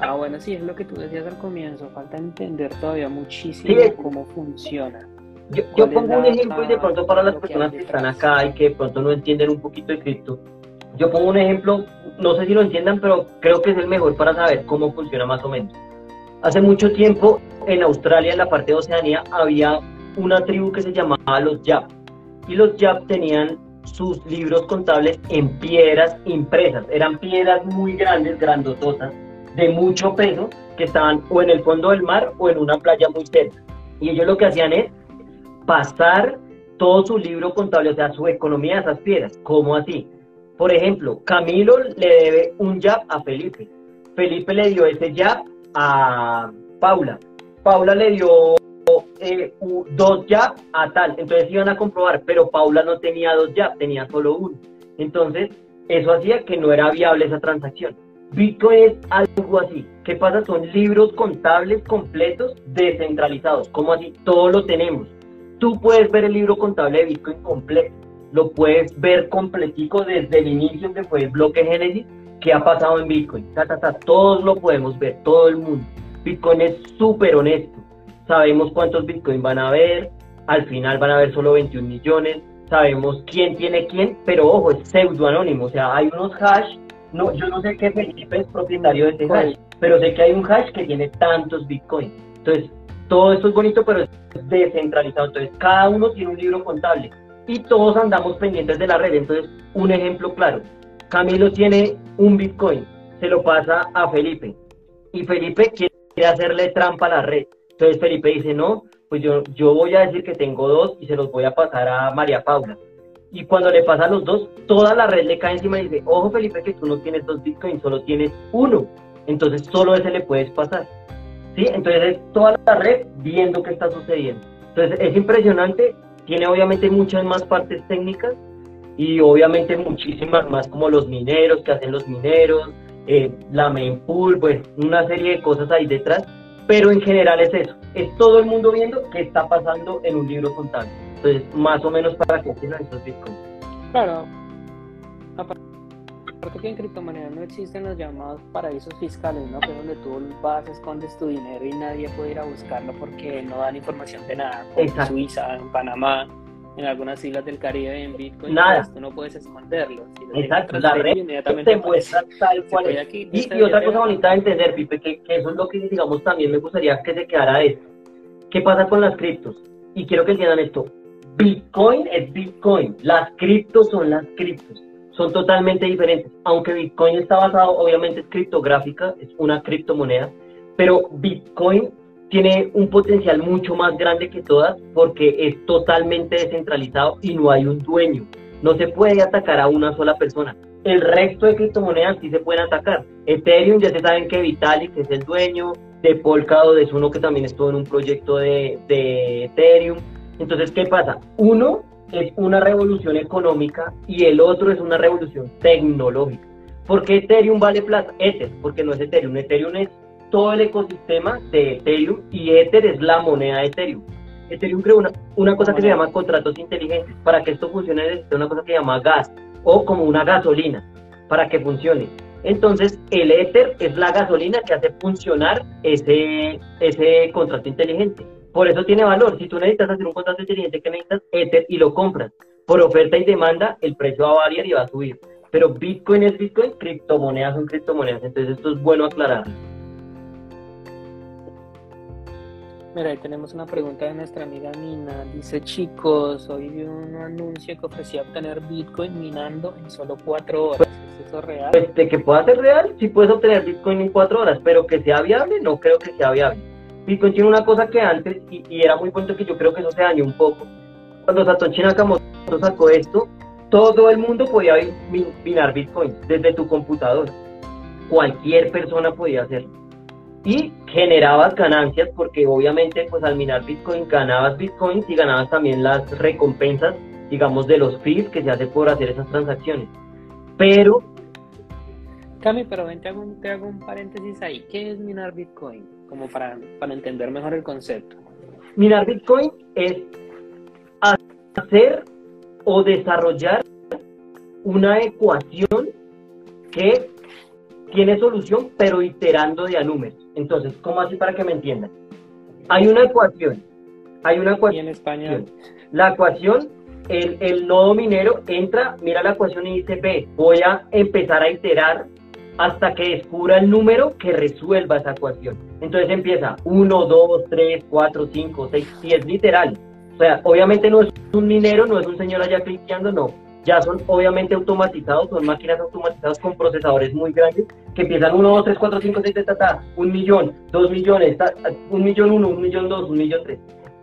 Ah, bueno, sí, es lo que tú decías al comienzo. Falta entender todavía muchísimo cómo funciona. Yo, pongo un ejemplo y de pronto para las personas que están acá y que de pronto no entienden un poquito de cripto, yo pongo un ejemplo, no sé si lo entiendan, pero creo que es el mejor para saber cómo funciona más o menos. Hace mucho tiempo en Australia, en la parte de Oceanía, había una tribu que se llamaba los Yap. Y los Yap tenían sus libros contables en piedras impresas. Eran piedras muy grandes, grandototas, de mucho peso, que estaban o en el fondo del mar o en una playa muy cerca. Y ellos lo que hacían es pasar todo su libro contable, o sea, su economía a esas piedras. ¿Cómo así? Por ejemplo, Camilo le debe un jab a Felipe. Felipe le dio ese jab a Paula. Paula le dio eh, dos jab a tal. Entonces iban a comprobar, pero Paula no tenía dos jab, tenía solo uno. Entonces, eso hacía que no era viable esa transacción. Bitcoin es algo así. ¿Qué pasa? Son libros contables completos descentralizados. ¿Cómo así? Todo lo tenemos. Tú puedes ver el libro contable de Bitcoin completo, lo puedes ver completico desde el inicio que fue el bloque Génesis, qué ha pasado en Bitcoin. todos lo podemos ver, todo el mundo. Bitcoin es súper honesto. Sabemos cuántos Bitcoin van a haber, al final van a haber solo 21 millones, sabemos quién tiene quién, pero ojo, es pseudo anónimo, o sea, hay unos hash, no, yo no sé qué Felipe es propietario de ese hash, pero sé que hay un hash que tiene tantos Bitcoin. Entonces, todo esto es bonito, pero es descentralizado. Entonces, cada uno tiene un libro contable y todos andamos pendientes de la red. Entonces, un ejemplo claro. Camilo tiene un Bitcoin, se lo pasa a Felipe y Felipe quiere hacerle trampa a la red. Entonces Felipe dice, no, pues yo, yo voy a decir que tengo dos y se los voy a pasar a María Paula. Y cuando le pasa a los dos, toda la red le cae encima y dice, ojo Felipe, que tú no tienes dos bitcoins, solo tienes uno. Entonces solo ese le puedes pasar. ¿Sí? Entonces es toda la red viendo qué está sucediendo. Entonces es impresionante, tiene obviamente muchas más partes técnicas y obviamente muchísimas más como los mineros, que hacen los mineros, eh, la mempool, pues una serie de cosas ahí detrás, pero en general es eso, es todo el mundo viendo qué está pasando en un libro contable. Entonces, más o menos para qué tienen estos bitcoins. Claro, que en criptomonedas no existen los llamados paraísos fiscales, ¿no? Que es donde tú vas, escondes tu dinero y nadie puede ir a buscarlo porque no dan información de nada, como en Suiza, en Panamá. en algunas islas del Caribe en Bitcoin, Nada. pues, tú no puedes esconderlo. Si Exacto, la red inmediatamente te muestra tal cual es. aquí, Y, otra cosa bonita de entender, Pipe, que, que eso es lo que, digamos, también me gustaría que se quedara esto. ¿Qué pasa con las criptos? Y quiero que entiendan esto. Bitcoin es Bitcoin. Las criptos son las criptos. Son totalmente diferentes. Aunque Bitcoin está basado, obviamente, es criptográfica, es una criptomoneda, pero Bitcoin tiene un potencial mucho más grande que todas porque es totalmente descentralizado y no hay un dueño. No se puede atacar a una sola persona. El resto de criptomonedas sí se pueden atacar. Ethereum ya se saben que Vitalik es el dueño, de Polkadot es uno que también estuvo en un proyecto de, de Ethereum. Entonces, ¿qué pasa? Uno es una revolución económica y el otro es una revolución tecnológica. ¿Por qué Ethereum vale plata? Ether, porque no es Ethereum. Ethereum es todo el ecosistema de Ethereum y Ether es la moneda de Ethereum. Ethereum creó una, una cosa que se llama contratos inteligentes. Para que esto funcione necesita una cosa que se llama gas o como una gasolina para que funcione. Entonces, el Ether es la gasolina que hace funcionar ese, ese contrato inteligente. Por eso tiene valor. Si tú necesitas hacer un contrato inteligente, que necesitas Ether y lo compras. Por oferta y demanda, el precio va a variar y va a subir. Pero Bitcoin es Bitcoin, criptomonedas son criptomonedas. Entonces, esto es bueno aclarar. Mira, ahí tenemos una pregunta de nuestra amiga Nina. Dice, chicos, hoy vi un anuncio que ofrecía obtener Bitcoin minando en solo cuatro horas. ¿Es eso real? Pues de que pueda ser real, sí puedes obtener Bitcoin en cuatro horas, pero que sea viable, no creo que sea viable. Bitcoin tiene una cosa que antes, y, era muy bueno que yo creo que eso se dañó un poco. Cuando Satoshi Nakamoto sacó esto, todo el mundo podía min- minar Bitcoin desde tu computador. Cualquier persona podía hacerlo. Y generabas ganancias porque obviamente pues al minar Bitcoin ganabas Bitcoins y ganabas también las recompensas, digamos, de los fees que se hace por hacer esas transacciones. Pero Cami, pero ven, te hago, un, te hago un paréntesis ahí. ¿Qué es minar Bitcoin? Como para, para entender mejor el concepto. Minar Bitcoin es hacer o desarrollar una ecuación que tiene solución, pero iterando de a números. Entonces, ¿cómo así para que me entiendan? Hay una ecuación, hay una Y ecuación. en español. La ecuación, el, el nodo minero entra, mira la ecuación y dice, ve, voy a empezar a iterar hasta que descubra el número que resuelva esa ecuación. Entonces empieza 1, 2, 3, 4, 5, 6, y es literal. O sea, obviamente no es un minero, no es un señor allá cliqueando, no. Ya son obviamente automatizados, son máquinas automatizadas con procesadores muy grandes que empiezan 1, 2, 3, 4, 5, 6, ta, ta, ta, un millón, dos millones, ta, ta, un millón uno, un millón dos, un millón tres.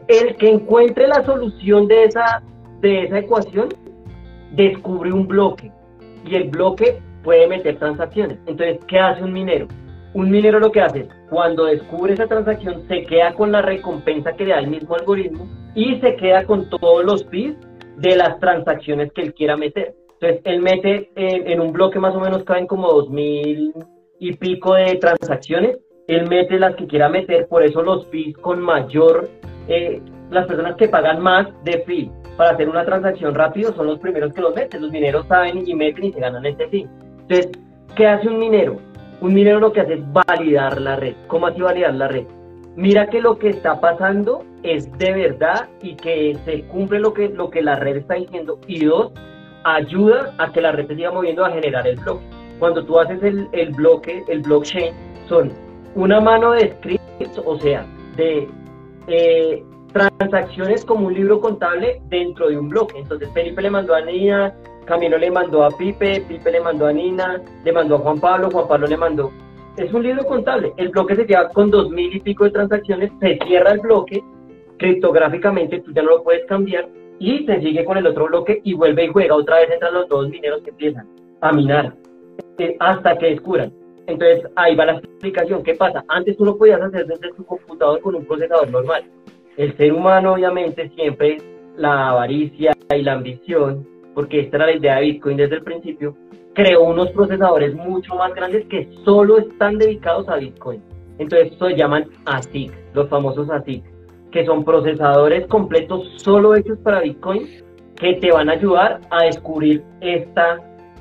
El que encuentre la solución de esa, de esa ecuación descubre un bloque y el bloque puede meter transacciones. Entonces, ¿qué hace un minero? Un minero lo que hace es, cuando descubre esa transacción, se queda con la recompensa que le da el mismo algoritmo y se queda con todos los fees de las transacciones que él quiera meter. Entonces, él mete en, un bloque más o menos caben como dos mil y pico de transacciones. Él mete las que quiera meter, por eso los fees con mayor, eh, las personas que pagan más de fee para hacer una transacción rápido son los primeros que los meten. Los mineros saben y meten y se ganan este fee. Entonces, ¿qué hace un minero? Un minero lo que hace es validar la red. ¿Cómo así validar la red? Mira que lo que está pasando es de verdad y que se cumple lo que, lo que la red está diciendo. Y dos, ayuda a que la red se siga moviendo a generar el bloque. Cuando tú haces el, el bloque, el blockchain, son una mano de scripts, o sea, de eh, transacciones como un libro contable dentro de un bloque. Entonces Felipe le mandó a Nina, Camilo le mandó a Pipe, Pipe le mandó a Nina, le mandó a Juan Pablo, Juan Pablo le mandó. Es un libro contable. El bloque se queda con dos mil y pico de transacciones, se cierra el bloque, criptográficamente tú ya no lo puedes cambiar y se sigue con el otro bloque y vuelve y juega otra vez entre los dos mineros que empiezan a minar eh, hasta que descubran. Entonces ahí va la explicación. ¿Qué pasa? Antes tú lo podías hacer desde tu computador con un procesador normal. El ser humano obviamente siempre la avaricia y la ambición, porque esta era la idea de Bitcoin desde el principio, creó unos procesadores mucho más grandes que solo están dedicados a Bitcoin. Entonces se llaman ASIC, los famosos ASIC, que son procesadores completos solo hechos para Bitcoin que te van a ayudar a descubrir esta,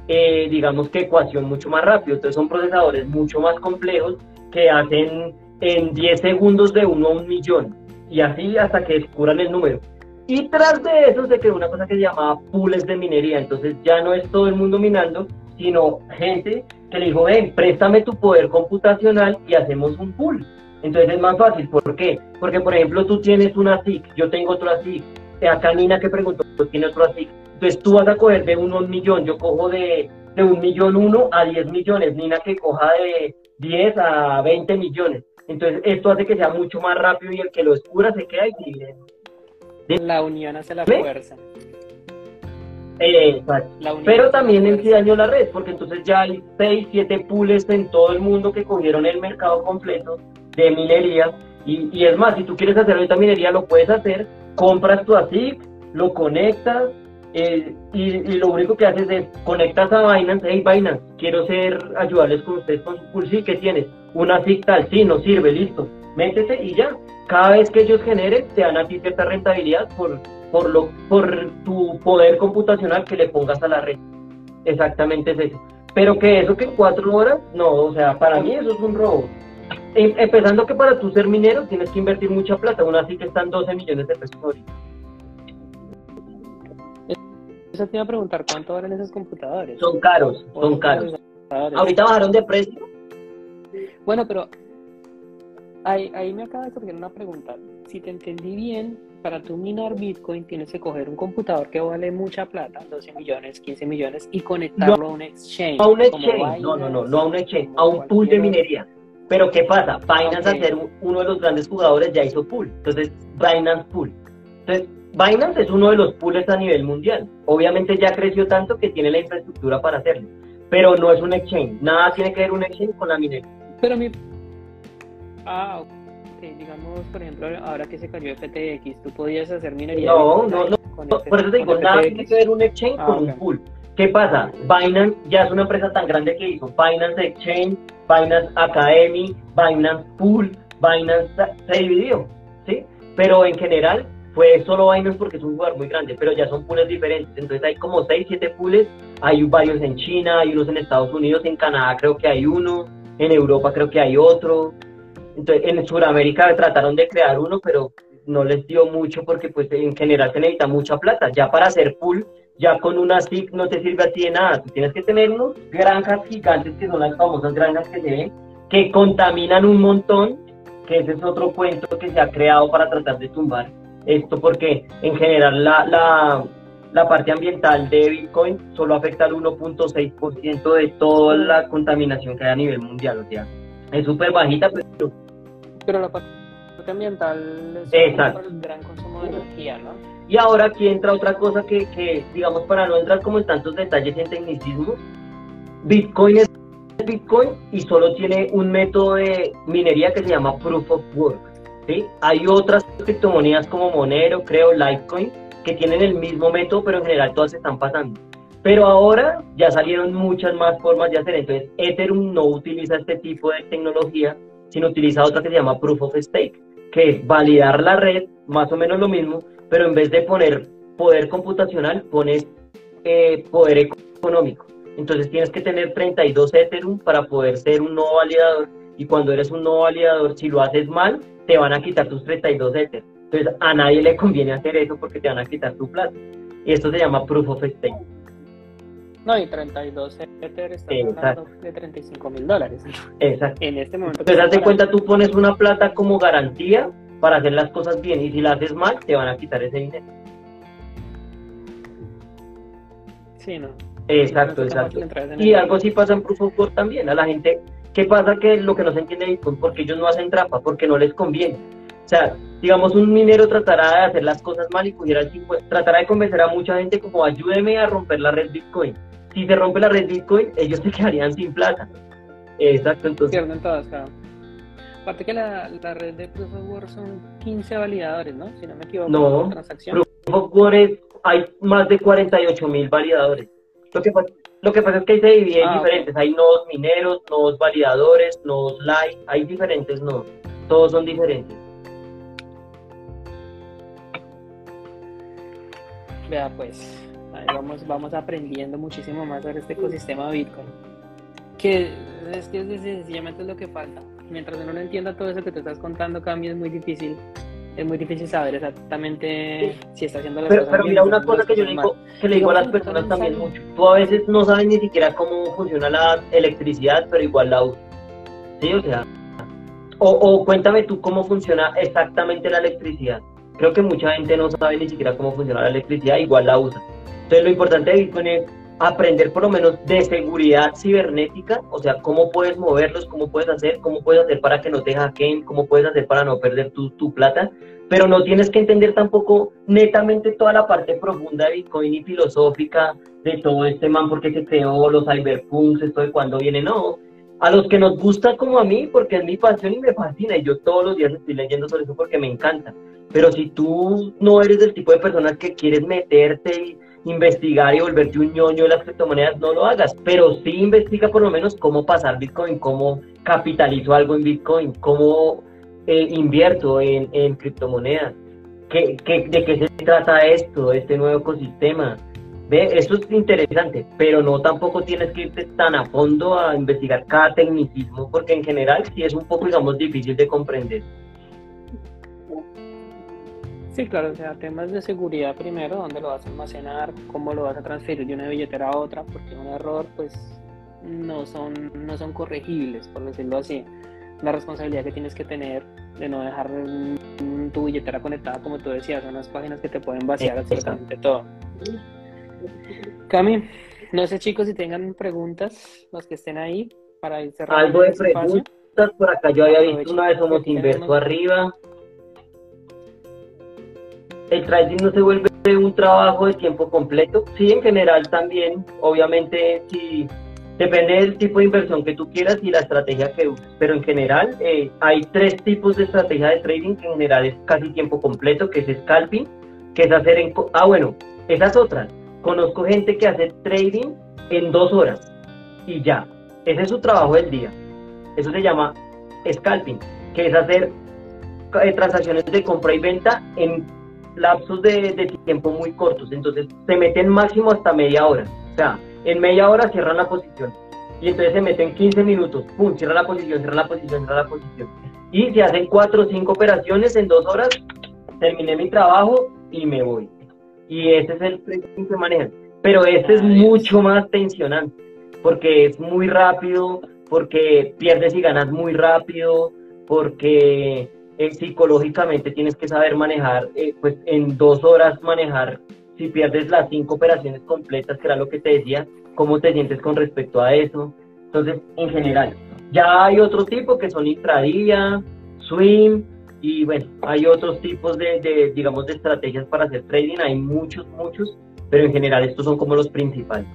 eh, digamos que ecuación mucho más rápido. Entonces son procesadores mucho más complejos que hacen en 10 segundos de uno a un millón y así hasta que descubran el número. Y tras de eso se creó una cosa que se llamaba pools de minería. Entonces ya no es todo el mundo minando, sino gente que le dijo, ven, préstame tu poder computacional y hacemos un pool. Entonces es más fácil. ¿Por qué? Porque, por ejemplo, tú tienes una SIC, yo tengo otra SIC. Acá Nina que preguntó, tiene otra SIC. Entonces tú vas a coger de uno. Yo cojo de, de un millón uno a diez millones. Nina que coja de 10 a 20 millones. Entonces esto hace que sea mucho más rápido y el que lo escura se queda y La unión hace la fuerza. exacto. Pero también en sí dañó la red, porque entonces ya hay 6, 7 pools en todo el mundo que cogieron el mercado completo de minería. Y, y es más, si tú quieres hacer ahorita minería, lo puedes hacer, compras tu ASIC, lo conectas, eh, y, lo único que haces es conectas a Binance, hey Binance, quiero ser ayudarles con ustedes con su sí, ¿qué tienes? Una SIG tal, sí, no sirve, listo, métete y ya. Cada vez que ellos generen, te dan a ti cierta rentabilidad por, por, lo, por tu poder computacional que le pongas a la red. Exactamente es eso. Pero que eso que en cuatro horas, no, o sea, para mí eso es un robo. Em, empezando que para tú ser minero tienes que invertir mucha plata, una SIG está en 12 millones de pesos. Eso te iba a preguntar, ¿cuánto valen esos computadores? Son caros, son caros. ¿Ahorita bajaron de precio? Bueno, pero ahí, ahí me acaba de surgir una pregunta. Si te entendí bien, para tu minar Bitcoin tienes que coger un computador que vale mucha plata, 12 millones, 15 millones, y conectarlo a un exchange. A un exchange, no, no, no, no a un exchange, a un pool de minería. Pero ¿qué pasa? Binance, al ser uno de los grandes jugadores, ya hizo pool. Entonces, Binance Pool. Entonces, Binance es uno de los pools a nivel mundial. Obviamente ya creció tanto que tiene la infraestructura para hacerlo, pero no es un exchange. Nada tiene que ver un exchange con la minería. Pero mi... Ah, ok. Digamos, por ejemplo, ahora que se cayó FTX, ¿tú podías hacer minería? No, no, no. por eso te digo, nada tiene que ver un exchange ah, con un pool. ¿Qué pasa? Binance ya es una empresa tan grande que hizo Binance Exchange, Binance Academy, Binance Pool, Binance se dividió, ¿sí? Pero en general fue solo Binance porque es un lugar muy grande, pero ya son pools diferentes. Entonces hay como 6, 7 pools, hay varios en China, hay unos en Estados Unidos, en Canadá creo que hay uno, en Europa creo que hay otro. Entonces en Sudamérica trataron de crear uno, pero no les dio mucho porque pues en general se necesita mucha plata. Ya para hacer pool, ya con una SIC no te sirve a ti de nada. Tú tienes que tener unos granjas gigantes que son las famosas granjas que se ven, que contaminan un montón, que ese es otro cuento que se ha creado para tratar de tumbar esto porque en general la, la, la parte ambiental de Bitcoin solo afecta al 1.6% de toda la contaminación que hay a nivel mundial. O sea, es súper bajita, pero... Pero la parte ambiental es un gran consumo de energía, ¿no? Y ahora aquí entra otra cosa que, que, digamos, para no entrar como en tantos detalles en tecnicismo, Bitcoin es Bitcoin y solo tiene un método de minería que se llama Proof of Work. Hay otras criptomonedas como Monero, creo, Litecoin, que tienen el mismo método, pero en general todas se están pasando. Pero ahora ya salieron muchas más formas de hacer. Entonces, Ethereum no utiliza este tipo de tecnología, sino utiliza otra que se llama Proof of Stake, que es validar la red, más o menos lo mismo, pero en vez de poner poder computacional, pones eh, poder económico. Entonces tienes que tener 32 Ethereum para poder ser un nodo validador. Y cuando eres un nodo validador, si lo haces mal, te van a quitar tus 32 Ether. Entonces a nadie le conviene hacer eso porque te van a quitar tu plata. Y esto se llama Proof of Stake. No, y 32 Ether está hablando de 35 mil dólares. Exacto. En este momento. Entonces, haz de cuenta, tú pones una plata como garantía para hacer las cosas bien y si la haces mal, te van a quitar ese dinero. Sí, no. Exacto, exacto. Y algo así pasa en Proof of Work también. A la gente ¿Qué pasa? Que lo que no se entiende Bitcoin, porque ellos no hacen trampa, porque no les conviene. O sea, digamos, un minero tratará de hacer las cosas mal y cogiera el tratará de convencer a mucha gente como ayúdeme a romper la red Bitcoin. Si se rompe la red Bitcoin, ellos se quedarían sin plata. Exacto, entonces. Pierden todas, claro. Aparte que la, la, red de Proof of Work son 15 validadores, ¿no? Si no me equivoco. No, transacción. Proof of Work hay más de 48 mil validadores. Lo que, lo que pasa es que ahí se divide en ah, diferentes. Hay nodos mineros, nodos validadores, nodos light, hay diferentes nodos. Todos son diferentes. Vea, pues, vamos, vamos aprendiendo muchísimo más sobre este ecosistema Bitcoin. Que es que sencillamente es lo que falta. Mientras uno no entienda todo eso que te estás contando, cambio es muy difícil es muy difícil saber exactamente si está haciendo las pero, cosas Pero bien mira, una cosa que yo le digo, que le digo a las personas también mucho. Tú a veces no sabes ni siquiera cómo funciona la electricidad, pero igual la usas. ¿Sí? O sea, o, o cuéntame tú cómo funciona exactamente la electricidad. Creo que mucha gente no sabe ni siquiera cómo funciona la electricidad, igual la usa. Entonces lo importante de Bitcoin es aprender por lo menos de seguridad cibernética, o sea, cómo puedes moverlos, cómo puedes hacer, cómo puedes hacer para que no te hackeen, cómo puedes hacer para no perder tu, tu plata, pero no tienes que entender tampoco netamente toda la parte profunda de Bitcoin y filosófica de todo este man, porque se creó los cyberpunks, esto de cuándo viene, no. A los que nos gusta como a mí, porque es mi pasión y me fascina, y yo todos los días estoy leyendo sobre eso porque me encanta. Pero si tú no eres del tipo de personas que quieres meterte y investigar y volverte un ñoño de las criptomonedas, no lo hagas. Pero sí investiga por lo menos cómo pasar Bitcoin, cómo capitalizo algo en Bitcoin, cómo eh, invierto en, criptomonedas. ¿Qué, qué, de qué se trata esto, este nuevo ecosistema? Ve, eso es interesante, pero no tampoco tienes que irte tan a fondo a investigar cada tecnicismo, porque en general sí es un poco, digamos, difícil de comprender. Sí, claro, o sea, temas de seguridad primero, dónde lo vas a almacenar, cómo lo vas a transferir de una billetera a otra, porque un error, pues, no son, no son corregibles, por decirlo así. La responsabilidad que tienes que tener de no dejar tu billetera conectada, como tú decías, son las páginas que te pueden vaciar absolutamente todo. Cami, no sé chicos si tengan preguntas, los que estén ahí, para ir cerrando Algo de este espacio. preguntas, por acá yo había visto una de Somos que Inverso arriba. ¿El trading no se vuelve un trabajo de tiempo completo? Sí, en general también. Obviamente, sí, depende del tipo de inversión que tú quieras y la estrategia que uses. Pero en general, eh, hay tres tipos de estrategia de trading que en general es casi tiempo completo, que es scalping, que es hacer en... Ah, bueno, esa es otra. Conozco gente que hace trading en dos horas y ya. Ese es su trabajo del día. Eso se llama scalping, que es hacer eh, transacciones de compra y venta en lapsos de, de tiempo muy cortos. Entonces se meten máximo hasta media hora. O sea, en media hora cierran la posición. Y entonces se meten 15 minutos. Pum, cierra la posición, cierra la posición, cierra la posición. Y se hacen cuatro o cinco operaciones en dos horas. Terminé mi trabajo y me voy. Y ese es el trading que manejan. Pero este es mucho más tensionante. Porque es muy rápido, porque pierdes y ganas muy rápido, porque eh, psicológicamente tienes que saber manejar, eh, pues en dos horas manejar, si pierdes las cinco operaciones completas, que era lo que te decía, cómo te sientes con respecto a eso. Entonces, en general, ya hay otro tipo que son intradía, swing, y bueno, hay otros tipos de, de, digamos, de estrategias para hacer trading, hay muchos, muchos, pero en general estos son como los principales.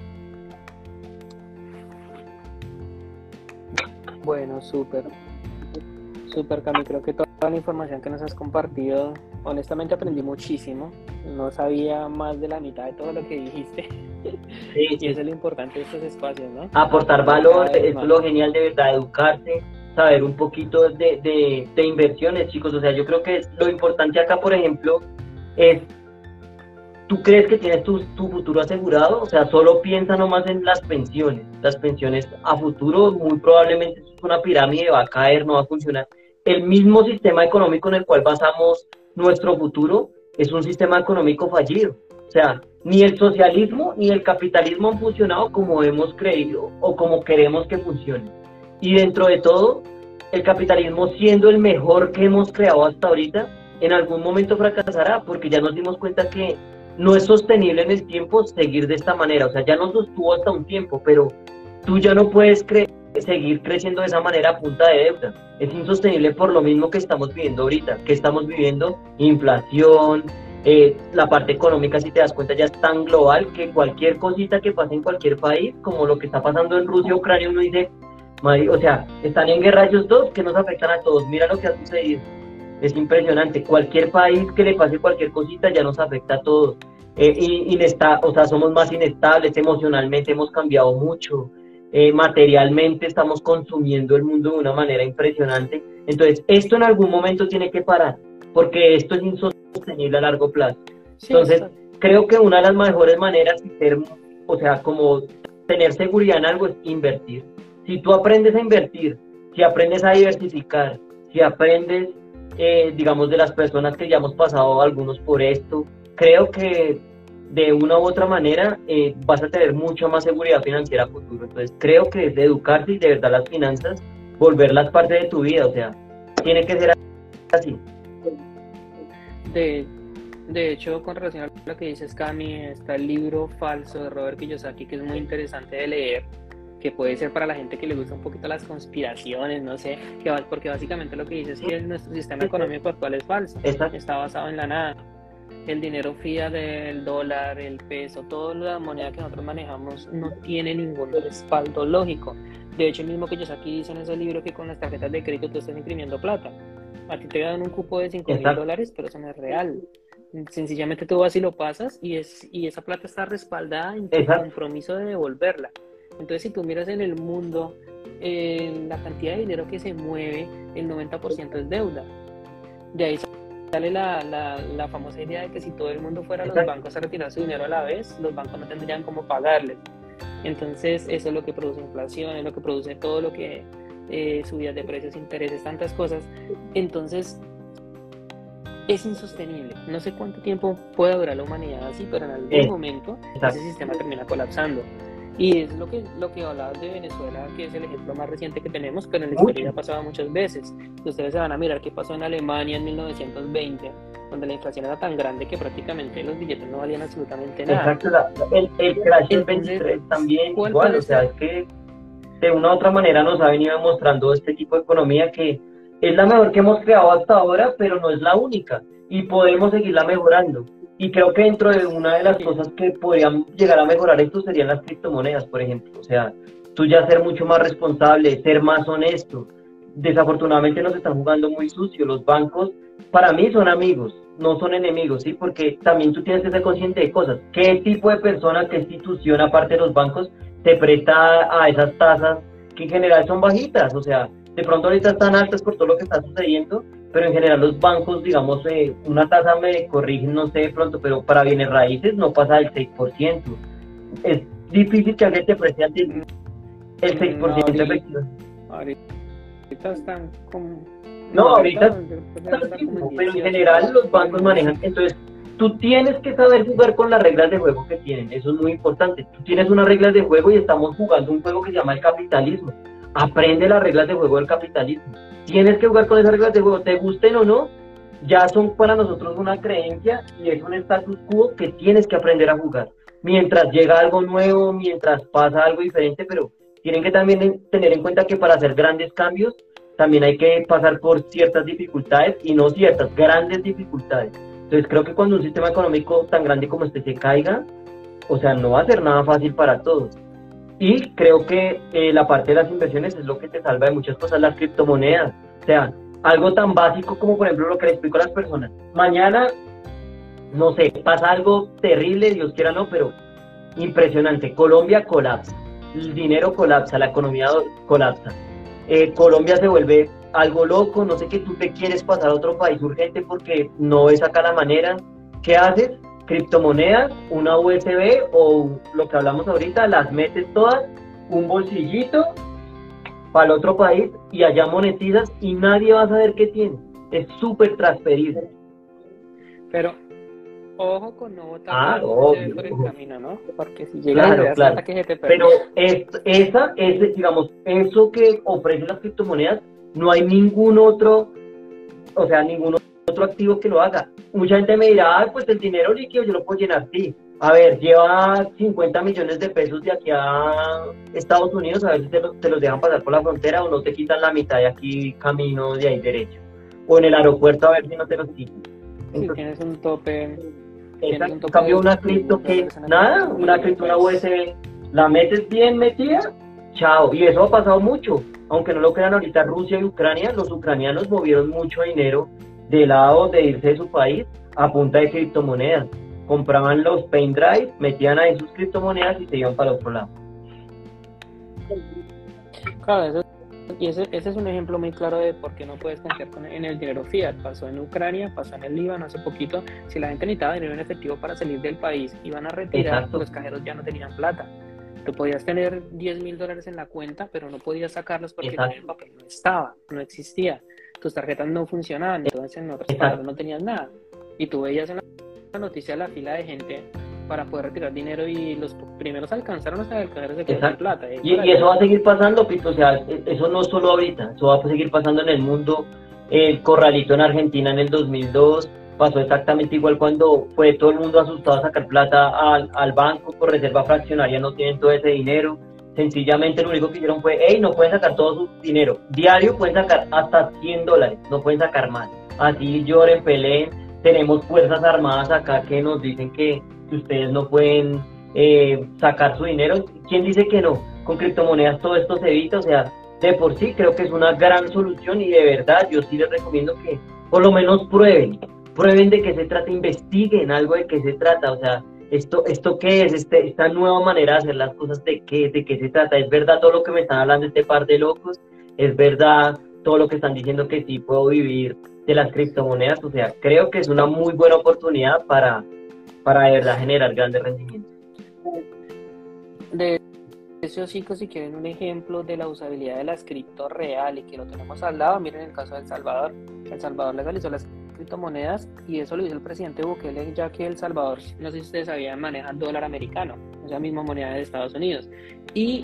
Bueno, súper. Súper, Cami. Creo que toda la información que nos has compartido, honestamente aprendí muchísimo. No sabía más de la mitad de todo lo que dijiste. Sí, [LAUGHS] Y sí. eso es lo importante de estos espacios, ¿no? aportar valor, es lo genial de verdad, educarse, saber un poquito de, de, de inversiones, chicos. O sea, yo creo que lo importante acá, por ejemplo, es, ¿tú crees que tienes tu, tu futuro asegurado? O sea, solo piensa nomás en las pensiones. Las pensiones a futuro muy probablemente es una pirámide, va a caer, no va a funcionar. El mismo sistema económico en el cual basamos nuestro futuro es un sistema económico fallido. O sea, ni el socialismo ni el capitalismo han funcionado como hemos creído o como queremos que funcionen. Y dentro de todo, el capitalismo siendo el mejor que hemos creado hasta ahorita, en algún momento fracasará porque ya nos dimos cuenta que no es sostenible en el tiempo seguir de esta manera. O sea, ya nos sostuvo hasta un tiempo, pero tú ya no puedes seguir creciendo de esa manera a punta de deuda. Es insostenible por lo mismo que estamos viviendo ahorita, que estamos viviendo inflación, eh, la parte económica, si te das cuenta, ya es tan global que cualquier cosita que pase en cualquier país, como lo que está pasando en Rusia, Ucrania, uno dice, "Madre, o sea, están en guerra ellos dos que nos afectan a todos. Mira lo que ha sucedido. Es impresionante. Cualquier país que le pase cualquier cosita ya nos afecta a todos. Eh, inesta- o sea, somos más inestables emocionalmente, hemos cambiado mucho. Eh, materialmente estamos consumiendo el mundo de una manera impresionante. Entonces, esto en algún momento tiene que parar, porque esto es insostenible a largo plazo. Sí, Entonces, creo que una de las mejores maneras de ser, o sea, como tener seguridad en algo es invertir. Si tú aprendes a invertir, si aprendes a diversificar, si aprendes eh, digamos, de las personas que ya hemos pasado algunos por esto, creo que de una u otra manera eh, vas a tener mucha más seguridad financiera a futuro. Entonces creo que es de educarse y de verdad las finanzas, volverlas parte de tu vida, o sea, tiene que ser así. De, de hecho, con relación a lo que dices, Cami, está el libro falso de Robert Kiyosaki, que es muy interesante de leer, que puede ser para la gente que le gusta un poquito las conspiraciones, no sé, que, porque básicamente lo que dice es que nuestro sistema económico actual es falso, está basado en la nada el dinero fía del dólar, el peso, toda la moneda que nosotros manejamos no tiene ningún respaldo lógico. De hecho, el mismo que ellos aquí dicen en ese libro que con las tarjetas de crédito tú estás imprimiendo plata. A ti te dan un cupo de 5 mil dólares, pero eso no es real. Sencillamente tú vas y lo pasas y, es, y esa plata está respaldada en tu compromiso de devolverla. Entonces, si tú miras en el mundo, eh, la cantidad de dinero que se mueve, el 90% es deuda. De ahí sale la, la, famosa idea de que si todo el mundo fuera a los bancos a retirar su dinero a la vez, los bancos no tendrían cómo pagarles. Entonces, eso es lo que produce inflación, es lo que produce todo lo que eh, subidas de precios, intereses, tantas cosas. Entonces, es insostenible. No sé cuánto tiempo puede durar la humanidad así, pero en algún momento ese sistema termina colapsando. Y es lo que, lo que hablabas de Venezuela, que es el ejemplo más reciente que tenemos, pero en la historia ha pasado muchas veces. Ustedes se van a mirar qué pasó en Alemania en 1920, donde la inflación era tan grande que prácticamente los billetes no valían absolutamente nada. Exacto, el, el crash del 23 también igual, o sea, es que de una u otra manera nos ha venido mostrando este tipo de economía que es la mejor que hemos creado hasta ahora, pero no es la única y podemos seguirla mejorando. Y creo que dentro de una de las cosas que podrían llegar a mejorar esto serían las criptomonedas, por ejemplo. O sea, tú ya ser mucho más responsable, ser más honesto. Desafortunadamente nos están jugando muy sucio. Los bancos, para mí, son amigos, no son enemigos, ¿sí? Porque también tú tienes que ser consciente de cosas. ¿Qué tipo de persona, qué institución, aparte de los bancos, te presta a esas tasas que en general son bajitas? O sea, de pronto ahorita están altas por todo lo que está sucediendo, pero en general los bancos, digamos, eh, una tasa me corrigen, no sé de pronto, pero para bienes raíces no pasa del 6%. Es difícil que alguien te preste el 6% de efectivo. Ahorita están como... No, ahorita están pero en general los bancos manejan, entonces tú tienes que saber jugar con las reglas de juego que tienen, eso es muy importante. Tú tienes unas reglas de juego y estamos jugando un juego que se llama el capitalismo. Aprende las reglas de juego del capitalismo tienes que jugar con esas reglas de juego, te gusten o no, ya son para nosotros una creencia y es un status quo que tienes que aprender a jugar. Mientras llega algo nuevo, mientras pasa algo diferente, pero tienen que también tener en cuenta que para hacer grandes cambios también hay que pasar por ciertas dificultades y no ciertas, grandes dificultades. Entonces creo que cuando un sistema económico tan grande como este se caiga, o sea, no va a ser nada fácil para todos. Y creo que eh, la parte de las inversiones es lo que te salva de muchas cosas, las criptomonedas. O sea, algo tan básico como por ejemplo lo que le explico a las personas. Mañana, no sé, pasa algo terrible, Dios quiera no, pero impresionante. Colombia colapsa, el dinero colapsa, la economía colapsa. Eh, Colombia se vuelve algo loco, no sé qué, tú te quieres pasar a otro país urgente porque no ves acá la manera. ¿Qué haces? Criptomonedas, una USB o lo que hablamos ahorita, las metes todas, un bolsillito para el otro país y allá monetizas y nadie va a saber qué tiene. Es súper transferible. Pero ojo con no botar ah, por el camino, ¿no? Porque si claro, claro. que se te Pero esa es, digamos, eso que ofrecen las criptomonedas, no hay ningún otro, o sea, ningún otro activo que lo haga mucha gente me dirá, pues el dinero líquido yo lo puedo llenar, sí. A ver, lleva 50 millones de pesos de aquí a Estados Unidos, a ver si te, los dejan pasar por la frontera o no te quitan la mitad de aquí camino de ahí derecho. O en el aeropuerto a ver si no te los quitan. Si tienes un tope. En cambio, una cripto que, nada, una cripto, una USB, la metes bien metida, chao. Y eso ha pasado mucho. Aunque no lo crean ahorita Rusia y Ucrania, los ucranianos movieron mucho dinero de lado de irse de su país a punta de criptomonedas. Compraban los pendrive, metían ahí sus criptomonedas y se iban para el otro lado. Claro, y ese, ese, es un ejemplo muy claro de por qué no puedes confiar en el dinero fiat. Pasó en Ucrania, pasó en el Líbano hace poquito. Si la gente necesitaba dinero en efectivo para salir del país, iban a retirar, los cajeros ya no tenían plata. Tú podías tener 10 mil dólares en la cuenta, pero no podías sacarlos porque el papel no estaba, no existía tus tarjetas no funcionaban, entonces en otras palabras no tenías nada. Y tú veías en la noticia la fila de gente para poder retirar dinero y los primeros alcanzaron hasta el cajero de plata. Y, y, eso va a seguir pasando, Pito, o sea, e, eso no solo ahorita, eso va a seguir pasando en el mundo. El corralito en Argentina en el 2002 pasó exactamente igual cuando fue todo el mundo asustado a sacar plata al, al banco por reserva fraccionaria, no tienen todo ese dinero. Sencillamente lo único que hicieron fue, hey, no pueden sacar todo su dinero. Diario pueden sacar hasta 100 dólares, no pueden sacar más. Así lloren, peleen. Tenemos fuerzas armadas acá que nos dicen que ustedes no pueden eh, sacar su dinero. ¿Quién dice que no? Con criptomonedas todo esto se evita, o sea, de por sí creo que es una gran solución y de verdad yo sí les recomiendo que por lo menos prueben, prueben de qué se trata, investiguen algo de qué se trata, o sea, esto, esto qué es, este, esta nueva manera de hacer las cosas, de qué, de qué se trata, es verdad todo lo que me están hablando este par de locos, es verdad todo lo que están diciendo que sí puedo vivir de las criptomonedas, o sea, creo que es una muy buena oportunidad para, para de verdad generar grandes rendimientos. De esos chicos, si quieren un ejemplo de la usabilidad de las cripto real y que lo tenemos al lado, miren el caso de El Salvador. El Salvador legalizó las criptomonedas y eso lo hizo el presidente Bukele, ya que El Salvador, no sé si ustedes sabían, maneja dólar americano, esa misma moneda de Estados Unidos. Y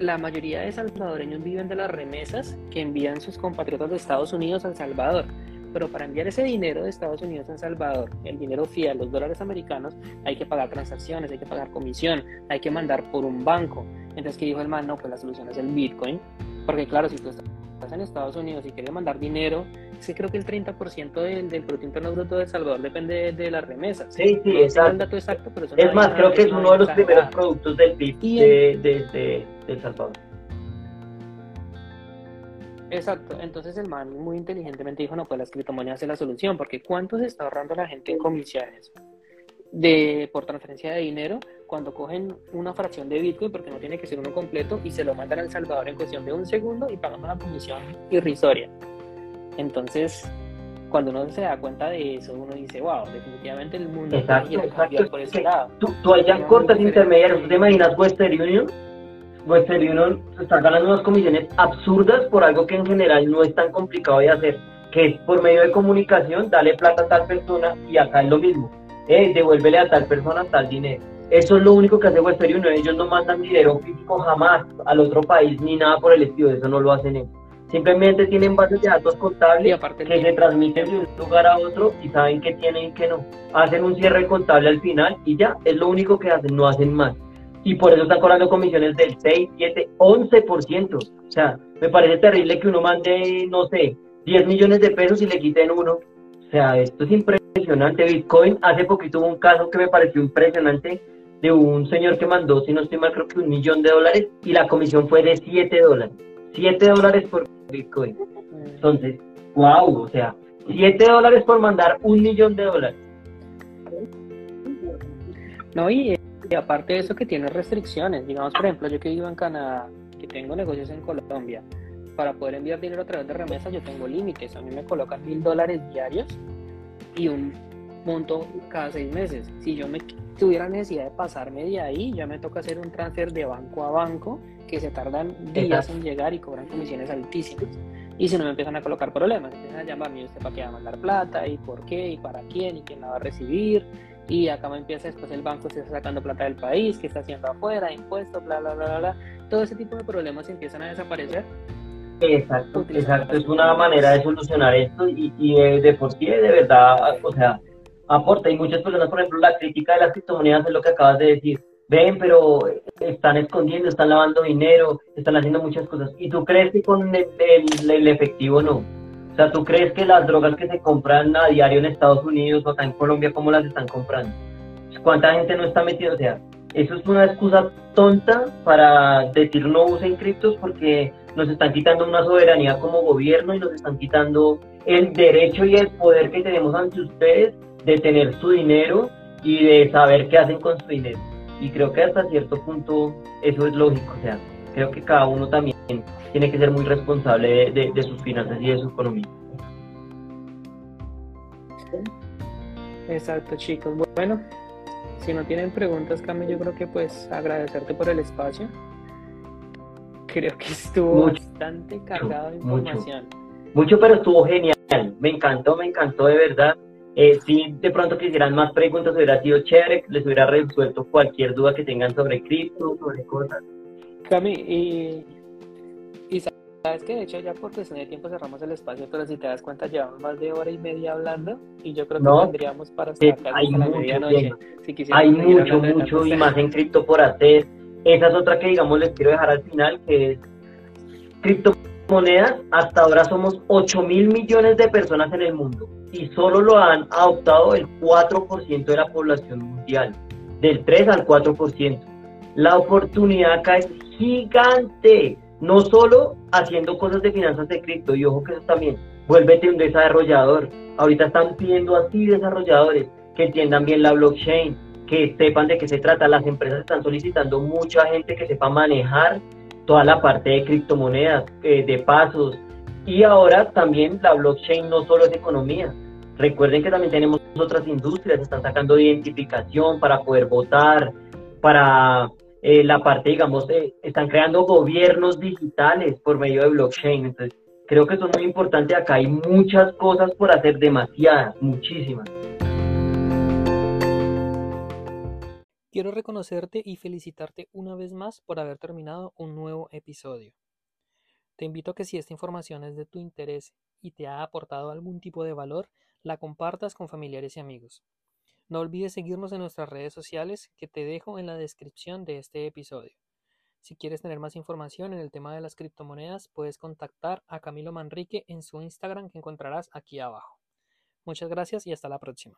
la mayoría de salvadoreños viven de las remesas que envían sus compatriotas de Estados Unidos a El Salvador. Pero para enviar ese dinero de Estados Unidos a El Salvador, el dinero fiat, los dólares americanos, hay que pagar transacciones, hay que pagar comisión, hay que mandar por un banco. Entonces, ¿qué dijo el man? No, pues la solución es el Bitcoin. Porque claro, si tú estás en Estados Unidos y quieres mandar dinero, sí creo que el 30% del, del Producto Interno Bruto de El Salvador depende de, las remesas. Sí, sí, exacto. dato exacto pero es más, creo que es uno de los primeros productos del PIB de, de, de El Salvador. Exacto, entonces el man muy inteligentemente dijo, no, pues las criptomonedas es la solución, porque ¿cuánto se está ahorrando la gente en comisiones de, por transferencia de dinero cuando cogen una fracción de Bitcoin, porque no tiene que ser uno completo, y se lo mandan a El Salvador en cuestión de un segundo y pagan una comisión irrisoria? Entonces, cuando uno se da cuenta de eso, uno dice, wow, definitivamente el mundo exacto, exacto. por ese lado. Tú, tú allá cortas intermediarios, ¿tú te imaginas Western Union? Western Union está ganando unas comisiones absurdas por algo que en general no es tan complicado de hacer, que es por medio de comunicación, dale plata a tal persona y acá es lo mismo, eh, devuélvele a tal persona tal dinero. Eso es lo único que hace Western Union, ellos no mandan dinero físico jamás al otro país ni nada por el estilo, eso no lo hacen ellos. Simplemente tienen bases de datos contables que se transmiten de un lugar a otro y saben que tienen y que no. Hacen un cierre contable al final y ya, es lo único que hacen, no hacen más y por eso están cobrando comisiones del 6, 7, 11%. O sea, me parece terrible que uno mande, no sé, 10 millones de pesos y le quiten uno. O sea, esto es impresionante. Bitcoin, hace poquito hubo un caso que me pareció impresionante de un señor que mandó, si no estoy mal, creo que un millón de dólares y la comisión fue de 7 dólares. 7 dólares por Bitcoin. Entonces, wow, o sea, 7 dólares por mandar un millón de dólares. No, y y aparte de eso que tiene restricciones, digamos por ejemplo yo que vivo en Canadá, que tengo negocios en Colombia, para poder enviar dinero a través de remesas yo tengo límites, a mí me colocan mil dólares diarios y un monto cada seis meses. Si yo me tuviera necesidad de pasarme de ahí, ya me toca hacer un transfer de banco a banco que se tardan días en llegar y cobran comisiones altísimas. Y si no me empiezan a colocar problemas, empiezan a llamarme, ¿usted para qué va a mandar plata? ¿Y por qué? ¿Y para quién? ¿Y quién la va a recibir? y acá me empieza después el banco se está sacando plata del país, que está haciendo afuera, impuestos, bla, bla, bla, bla, todo ese tipo de problemas empiezan a desaparecer. Exacto, exacto, es una manera de solucionar esto y, y de, por sí de verdad, o sea, aporta y muchas personas, por ejemplo, la crítica de las criptomonedas es lo que acabas de decir, ven, pero están escondiendo, están lavando dinero, están haciendo muchas cosas. ¿Y tú crees que con el efectivo no? O sea, ¿tú crees que las drogas que se compran a diario en Estados Unidos o acá en Colombia, cómo las están comprando? ¿Cuánta gente no está metida? O sea, eso es una excusa tonta para decir no usen criptos porque nos están quitando una soberanía como gobierno y nos están quitando el derecho y el poder que tenemos ante ustedes de tener su dinero y de saber qué hacen con su dinero. Y creo que hasta cierto punto eso es lógico. O sea, creo que cada uno también tiene que ser muy responsable de, sus finanzas y de su economía. Exacto, chicos. Bueno, si no tienen preguntas, Cami, yo creo que pues agradecerte por el espacio. Creo que estuvo bastante cargado de información. mucho, pero estuvo genial. Me encantó, me encantó de verdad. Eh, si de pronto quisieran más preguntas, hubiera sido chévere, les hubiera resuelto cualquier duda que tengan sobre cripto, sobre cosas. Cami, y, y sabes que de hecho ya por cuestión de tiempo cerramos el espacio, pero si te das cuenta llevamos más de hora y media hablando y yo creo que No, tendríamos para casi hasta la mucho medianoche. Si Hay mucho, mucho y más en cripto por hacer. Esa es otra que, digamos, les quiero dejar al final, que es criptomonedas. Hasta ahora somos 8 mil millones de personas en el mundo y solo lo han adoptado el 4% de la población mundial, del 3 al 4%. La oportunidad acá es gigante, no solo haciendo cosas de finanzas de cripto, y ojo que eso también, vuélvete un desarrollador. Ahorita están pidiendo así desarrolladores que entiendan bien la blockchain, que sepan de qué se trata. Las empresas están solicitando mucha gente que sepa manejar toda la parte de criptomonedas, eh, de pasos. Y ahora también la blockchain no solo es economía. Recuerden que también tenemos otras industrias, están sacando identificación para poder votar, para eh, la parte, digamos, eh, están creando gobiernos digitales por medio de blockchain. Entonces, creo que eso es muy importante. Acá hay muchas cosas por hacer, demasiadas, muchísimas. Quiero reconocerte y felicitarte una vez más por haber terminado un nuevo episodio. Te invito a que si esta información es de tu interés y te ha aportado algún tipo de valor, la compartas con familiares y amigos. No olvides seguirnos en nuestras redes sociales que te dejo en la descripción de este episodio. Si quieres tener más información en el tema de las criptomonedas, puedes contactar a Camilo Manrique en su Instagram que encontrarás aquí abajo. Muchas gracias y hasta la próxima.